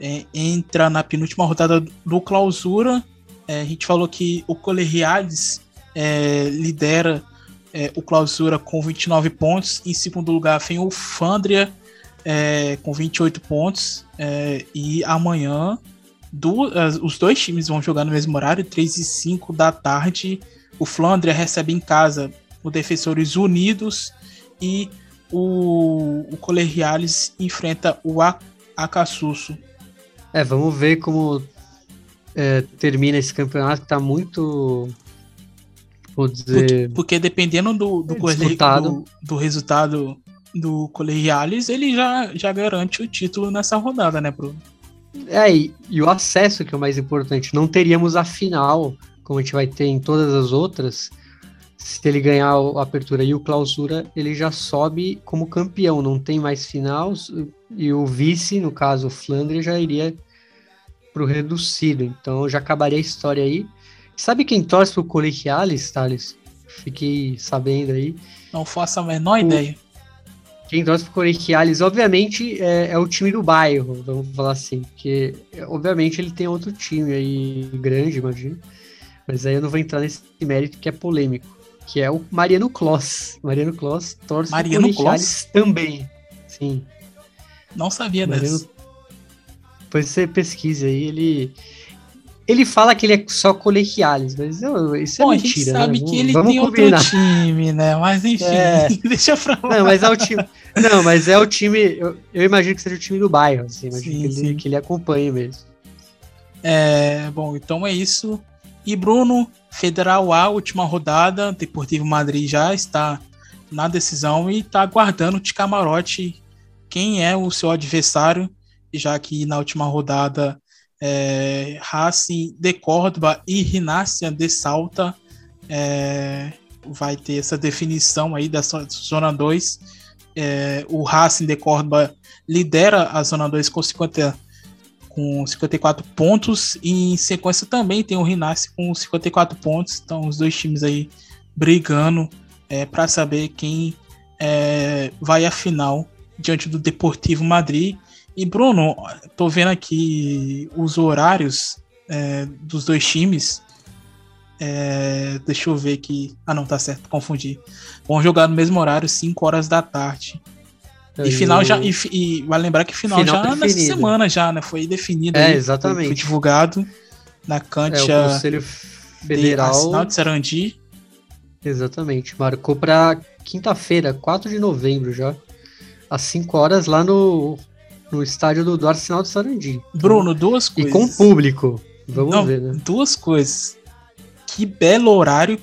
é, entra na penúltima rodada do Clausura. É, a gente falou que o Colegiales é, lidera é, o Clausura com 29 pontos. Em segundo lugar vem o Fandria é, com 28 pontos. É, e amanhã do, os dois times vão jogar no mesmo horário, 3 e 5 da tarde. O Flandria recebe em casa o Defensores Unidos e o, o Colegiales enfrenta o Acassuso. É, vamos ver como é, termina esse campeonato que tá muito vou dizer. Porque, porque dependendo do, do, é do, do, resultado do Colegiales, ele já, já garante o título nessa rodada, né, Bruno? É, e, e, o acesso que é o mais importante. Não teríamos a final, como a gente vai ter em todas as outras. Se ele ganhar a apertura e o clausura, ele já sobe como campeão. Não tem mais final. E o vice, no caso o Flandre, já iria para o reduzido. Então já acabaria a história aí. Sabe quem torce pro Colegiales, Thales? Fiquei sabendo aí. Não faço a menor o... ideia. Quem torce pro Colegiales, obviamente, é, é, o time do bairro, vamos falar assim. Porque, obviamente, ele tem outro time aí grande, imagino. mas aí eu não vou entrar nesse mérito que é polêmico, que é o Mariano Kloss. Mariano Kloss torce Mariano Kloss também. Sim. Não sabia Mariano... dessa. Depois você pesquisa aí, ele ele fala que ele é só colegiales, mas eu, isso é mentira. A gente sabe né? que ele Vamos tem combinar. outro time, né? Mas enfim, é. deixa pra lá. Não, mas é o time. Não, mas é o time. Eu, eu imagino que seja o time do bairro, assim, imagino sim, que, ele, que ele acompanhe mesmo. É, bom, então é isso. E Bruno, Federal A, última rodada, Deportivo Madrid já está na decisão e está aguardando de camarote quem é o seu adversário, já que na última rodada é, Racing de Córdoba e Rinácia de Salta. É, vai ter essa definição aí da Zona 2. É, o Racing de Córdoba lidera a Zona 2 com, 50, com 54 pontos. E em sequência também tem o Rinácia com 54 pontos. Então, os dois times aí brigando é, para saber quem é, vai à final diante do Deportivo Madrid. E Bruno, tô vendo aqui os horários é, dos dois times. É, deixa eu ver aqui. Ah, não, tá certo, confundi. Vão jogar no mesmo horário, 5 horas da tarde. E final já. E, e vai lembrar que final, final já definido. nessa semana já, né? Foi definido. É, aí, exatamente. Foi, divulgado na cancha é, o Conselho Federal de, de Sarandi. Exatamente. Marcou para quinta-feira, 4 de novembro já. Às 5 horas lá no no estádio do, do Arsenal de Sarandi. Bruno, duas coisas. E com público. Vamos Não, ver, né? Duas coisas. Que belo horário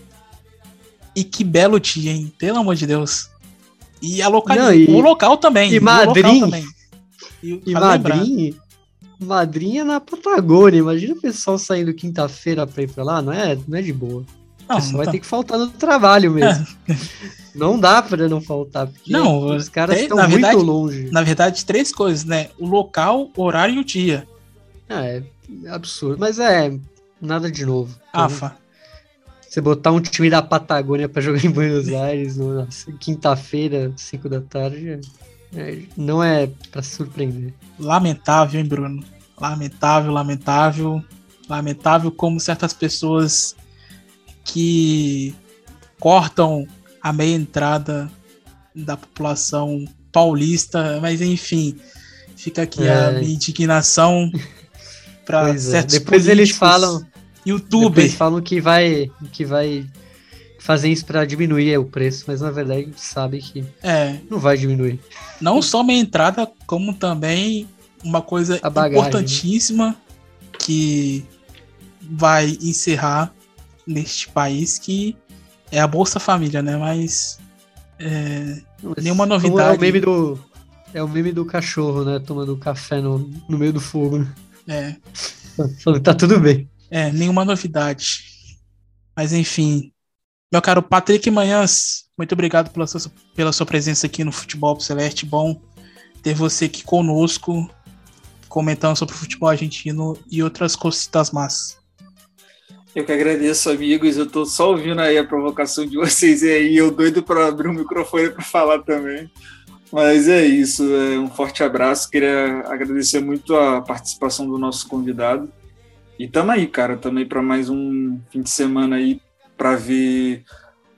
e que belo dia, hein? Pelo amor de Deus. E a local... Não, e... o local também. E Madrid. Também. E, e Madrid. Madrid é na Patagônia. Imagina o pessoal saindo quinta-feira pra ir pra lá. Não é, não é de boa. Não, Você vai tá. ter que faltar no trabalho mesmo. É. Não dá para não faltar, porque não, os caras estão muito verdade, longe. Na verdade, três coisas, né? O local, o horário e o dia. Ah, é absurdo, mas é nada de novo. Então, Afa. Você botar um time da Patagônia para jogar em Buenos Aires na quinta-feira, 5 da tarde, é, não é para surpreender. Lamentável, hein, Bruno? Lamentável, lamentável. Lamentável como certas pessoas que cortam a meia entrada da população paulista, mas enfim, fica aqui é. a minha indignação para é. certos. Depois eles falam, YouTube, eles falam que vai que vai fazer isso para diminuir o preço, mas na verdade a gente sabe que é. não vai diminuir. Não só meia entrada, como também uma coisa bagagem, né? importantíssima né? que vai encerrar neste país que é a Bolsa Família, né? Mas, é, Mas nenhuma novidade. É o meme do é o meme do cachorro, né? Tomando café no, no meio do fogo. Né? É. Falando tá tudo bem. É, nenhuma novidade. Mas enfim. Meu caro Patrick Manhãs, muito obrigado pela sua, pela sua presença aqui no Futebol Celeste. Bom ter você aqui conosco, comentando sobre o futebol argentino e outras cositas más. Eu que agradeço, amigos. Eu tô só ouvindo aí a provocação de vocês e aí eu doido para abrir o microfone para falar também. Mas é isso, é um forte abraço. Queria agradecer muito a participação do nosso convidado. E tamo aí, cara, também para mais um fim de semana aí para ver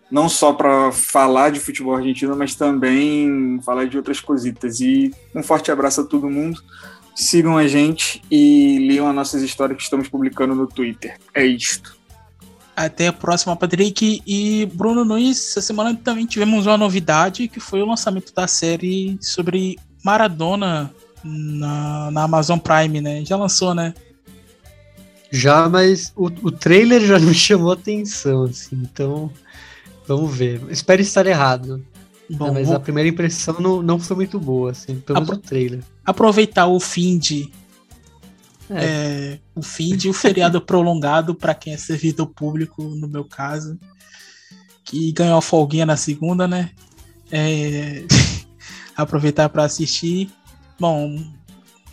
não só para falar de futebol argentino, mas também falar de outras cositas. E um forte abraço a todo mundo. Sigam a gente e leiam as nossas histórias que estamos publicando no Twitter. É isto. Até a próxima, Patrick. E Bruno Nunes, essa semana também tivemos uma novidade, que foi o lançamento da série sobre Maradona na, na Amazon Prime, né? Já lançou, né? Já, mas o, o trailer já me chamou atenção, assim, então vamos ver. Espero estar errado. Bom, mas vou... a primeira impressão não, não foi muito boa, assim, pelo menos o trailer. Aproveitar o fim de. É. É, o fim de o feriado prolongado para quem é servidor público, no meu caso, que ganhou a folguinha na segunda, né? É, aproveitar para assistir. Bom,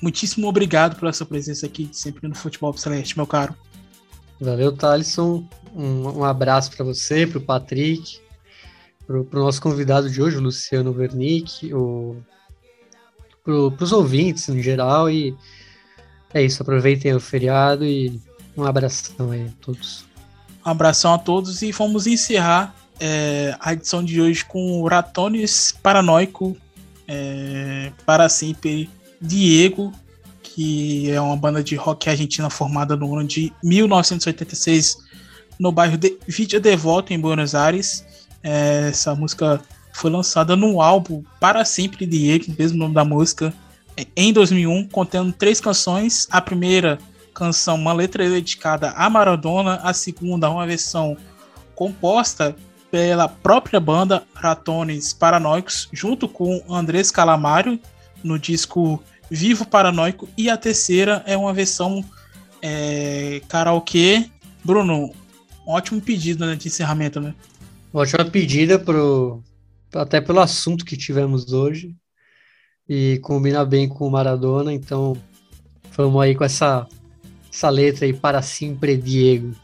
muitíssimo obrigado pela sua presença aqui, sempre no Futebol Celeste, meu caro. Valeu, Thalisson. Um, um abraço para você, para o Patrick, para o nosso convidado de hoje, o Luciano Wernick, para os ouvintes em geral. E é isso, aproveitem o feriado e um abração aí a todos. Um abração a todos e vamos encerrar é, a edição de hoje com o Ratones Paranoico é, para sempre Diego, que é uma banda de rock argentina formada no ano de 1986 no bairro de Villa Devoto, em Buenos Aires. É, essa música foi lançada no álbum Para Sempre Diego, mesmo nome da música, em 2001, contendo três canções. A primeira canção, uma letra dedicada a Maradona, a segunda, uma versão composta pela própria banda Ratones Paranoicos, junto com Andrés Calamaro, no disco Vivo Paranoico, e a terceira é uma versão é, karaokê. Bruno, ótimo pedido né, de encerramento, né? Ótima pedida pro, até pelo assunto que tivemos hoje e combina bem com o Maradona, então vamos aí com essa, essa letra aí para sempre Diego.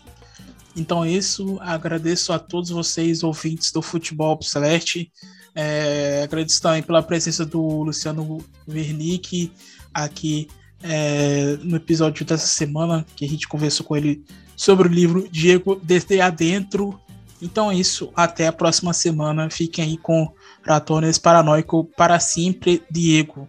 Então é isso, agradeço a todos vocês, ouvintes do Futebol Celeste. É, agradeço também pela presença do Luciano Wernick aqui é, no episódio dessa semana, que a gente conversou com ele sobre o livro Diego Desde Adentro. Então é isso, até a próxima semana. Fiquem aí com Ratones Paranoico para sempre, Diego.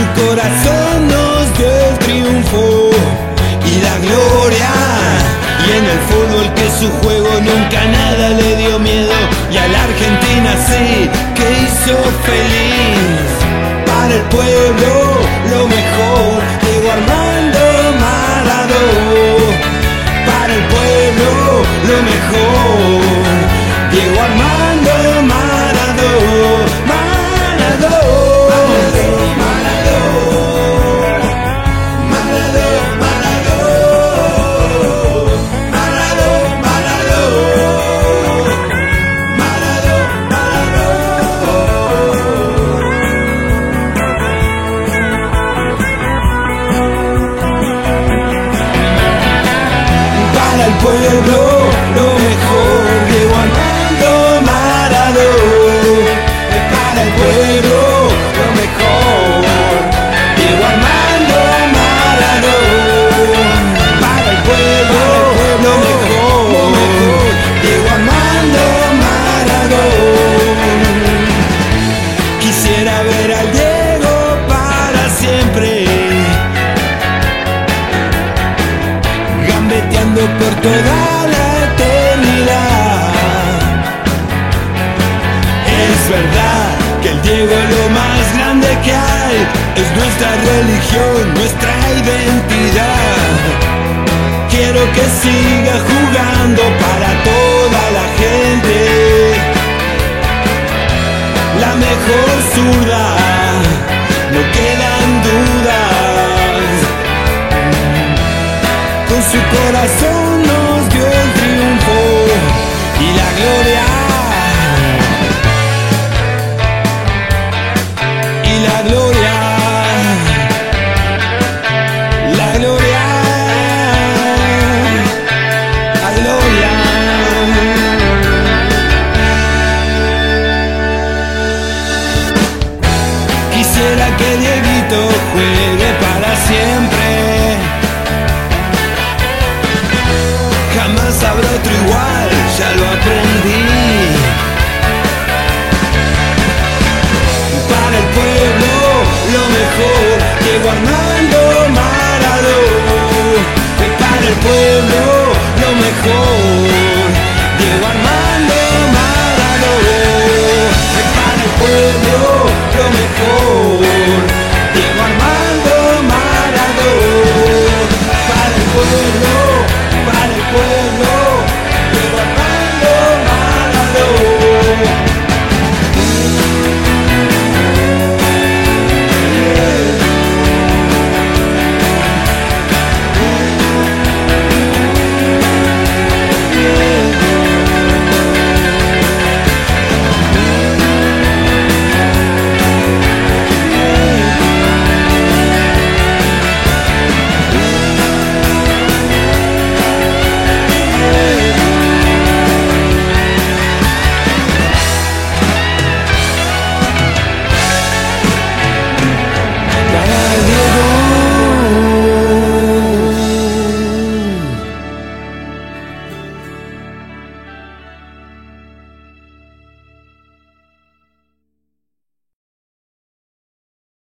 Su corazón nos dio el triunfo y la gloria. Y en el fútbol que su juego nunca nada le dio miedo. Y a la Argentina sí que hizo feliz. Para el pueblo lo mejor. Diego Armando Maradona para el pueblo lo mejor.